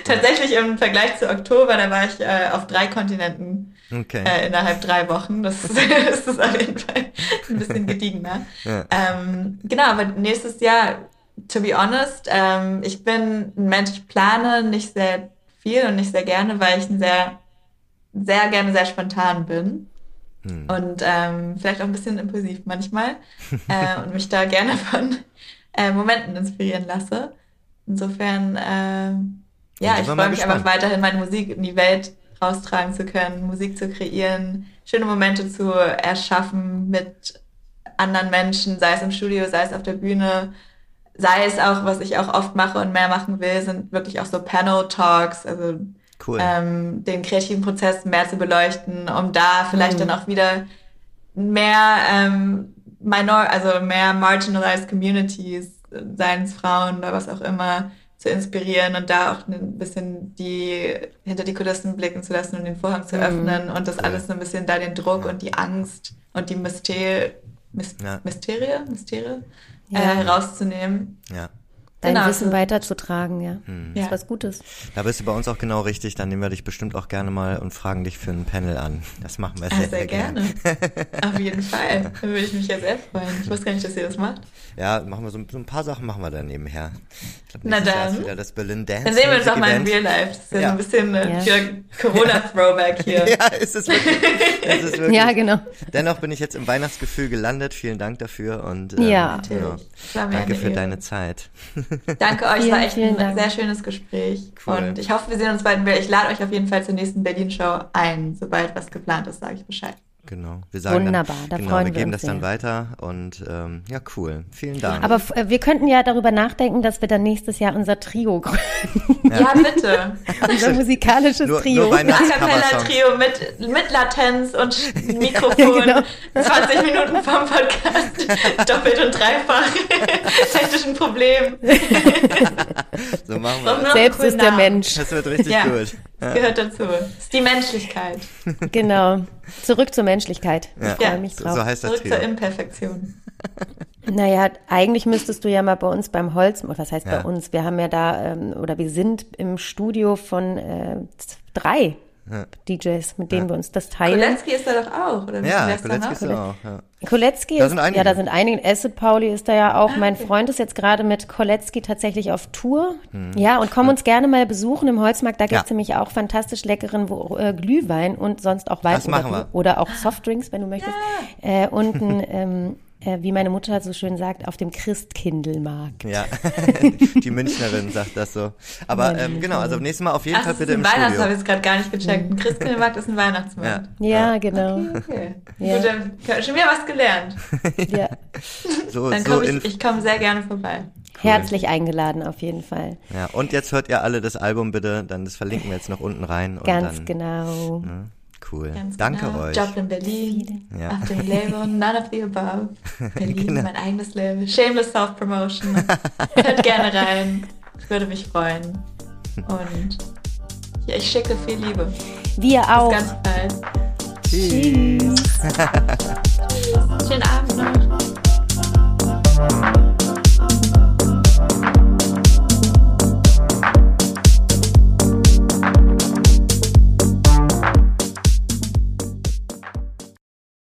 Tatsächlich im Vergleich zu Oktober, da war ich äh, auf drei Kontinenten Okay. äh, innerhalb drei Wochen. Das (laughs) ist, das ist auf jeden Fall ein bisschen gediegener. Ja. Ähm, genau, aber nächstes Jahr, to be honest, ähm, ich bin ein Mensch, ich plane nicht sehr viel und nicht sehr gerne, weil ich ein sehr, sehr gerne sehr spontan bin. Hm. Und ähm, vielleicht auch ein bisschen impulsiv manchmal. (laughs) äh, und mich da gerne von äh, Momenten inspirieren lasse. Insofern, ähm, ja, ich freue mich einfach gespannt. weiterhin, meine Musik in die Welt raustragen zu können, Musik zu kreieren, schöne Momente zu erschaffen mit anderen Menschen, sei es im Studio, sei es auf der Bühne, sei es auch, was ich auch oft mache und mehr machen will, sind wirklich auch so Panel-Talks, also Cool. ähm, den kreativen Prozess mehr zu beleuchten, um da vielleicht Mhm. dann auch wieder mehr ähm, minor, also mehr marginalized communities, seien es Frauen oder was auch immer, zu inspirieren und da auch ein bisschen die hinter die Kulissen blicken zu lassen und den Vorhang zu Mhm. öffnen und das Cool. alles so ein bisschen da den Druck Ja. und die Angst und die Myster Mys Ja. Mysterie, Mysterie Ja. äh, rauszunehmen. ja. Dein Genau, Wissen weiterzutragen, ja. Hm. Das Ja. ist was Gutes. Da bist du bei uns auch genau richtig. Dann nehmen wir dich bestimmt auch gerne mal und fragen dich für ein Panel an. Das machen wir Ah, sehr, sehr gerne. (laughs) Auf jeden Fall. Da würde ich mich ja sehr freuen. Ich wusste gar nicht, dass ihr das macht. Ja, machen wir so, so ein paar Sachen machen wir da nebenher. Ich glaube, Na nächstes Jahr ist dann. wieder das Berlin Dance Dann sehen wir uns auch mal in Real Life. Das ist ja, ein bisschen äh, Ja. Corona-Throwback (laughs) hier. Ja, ist es wirklich. ist es (laughs) wirklich. Ja, genau. Dennoch bin ich jetzt im Weihnachtsgefühl gelandet. Vielen Dank dafür und ähm, Ja. Natürlich. genau. Danke für Ehre. deine Zeit. Danke euch, es Vielen, war echt ein Dank. sehr schönes Gespräch. Cool. Und ich hoffe, wir sehen uns bald Berlin. Ich lade euch auf jeden Fall zur nächsten Berlin-Show ein. Sobald was geplant ist, sage ich Bescheid. Genau. Wir sagen Wunderbar, dann, da genau, freuen wir wir geben uns das dann sehr. weiter und ähm, ja, cool. Vielen Dank. Aber äh, wir könnten ja darüber nachdenken, dass wir dann nächses Jahr unser Trio gründen. Ja, bitte. (laughs) unser musikalisches Nur- Trio. nur Weihnachts- A Cappella-Trio mit, mit Latenz und (laughs) Mikrofon. genau. 20 Minuten vom Podcast. (laughs) Doppelt und dreifach. Technischen Problem. so machen wir das. Selbst ist der. Mensch. Das wird richtig Ja. gut. Das gehört dazu. Das ist die Menschlichkeit. Genau. Zurück zur Menschlichkeit. Ich Ja. freue mich So, drauf. so heißt das Zurück Trio. zur Imperfektion. (laughs) Naja, eigentlich müsstest du ja mal bei uns beim Holz, was heißt Ja. bei uns? Wir haben ja da, ähm, oder wir sind im Studio von äh, drei Ja. DJs, mit denen wir uns das teilen. Koletzki ist da doch auch, oder? Ja, da Koletzki ist da auch. Ja. Koletzki Da ist, sind einige. ja, da sind einige. Acid Pauli ist da ja auch. Ah, mein okay. Freund ist jetzt gerade mit Koletzki tatsächlich auf Tour. Ja, und komm uns gerne mal besuchen im Holzmarkt. Da gibt's Hm. Ja. nämlich auch fantastisch leckeren wo, äh, Glühwein und sonst auch Wein Das machen oder, wir. oder auch Softdrinks, wenn du möchtest. Äh, und ein, (laughs) ähm, äh, wie meine Mutter so schön sagt, auf dem Christkindlmarkt. Ja, (laughs) die Münchnerin sagt das so. Aber ähm, genau, also nächstes Mal auf jeden Ach, Fall bitte ein im Weihnachtsmarkt, habe Studio. ich jetzt gerade gar nicht gecheckt. Ein Christkindlmarkt ist ein Weihnachtsmarkt. Ja, genau. Okay. Ja. Gut, dann schon wieder was gelernt. (laughs) Ja. So, Dann so komme in, ich, ich komme sehr gerne vorbei. Herzlich eingeladen auf jeden Fall. ja. Und jetzt hört ihr alle das Album bitte, dann das verlinken wir jetzt noch unten rein. Und Ganz dann, genau. Ne? cool. Ganz genau. Danke genau. euch. Joplin Berlin, ja. dem Eleven, None of the Above. (laughs) Berlin, genau. mein eigenes Label. Shameless Self-Promotion. Hört gerne rein. Ich würde mich freuen. Und ja, ich schicke viel Liebe. Wir auch. Bis ganz bald. Tschüss. Tschüss. (laughs) (laughs) Schönen Abend noch.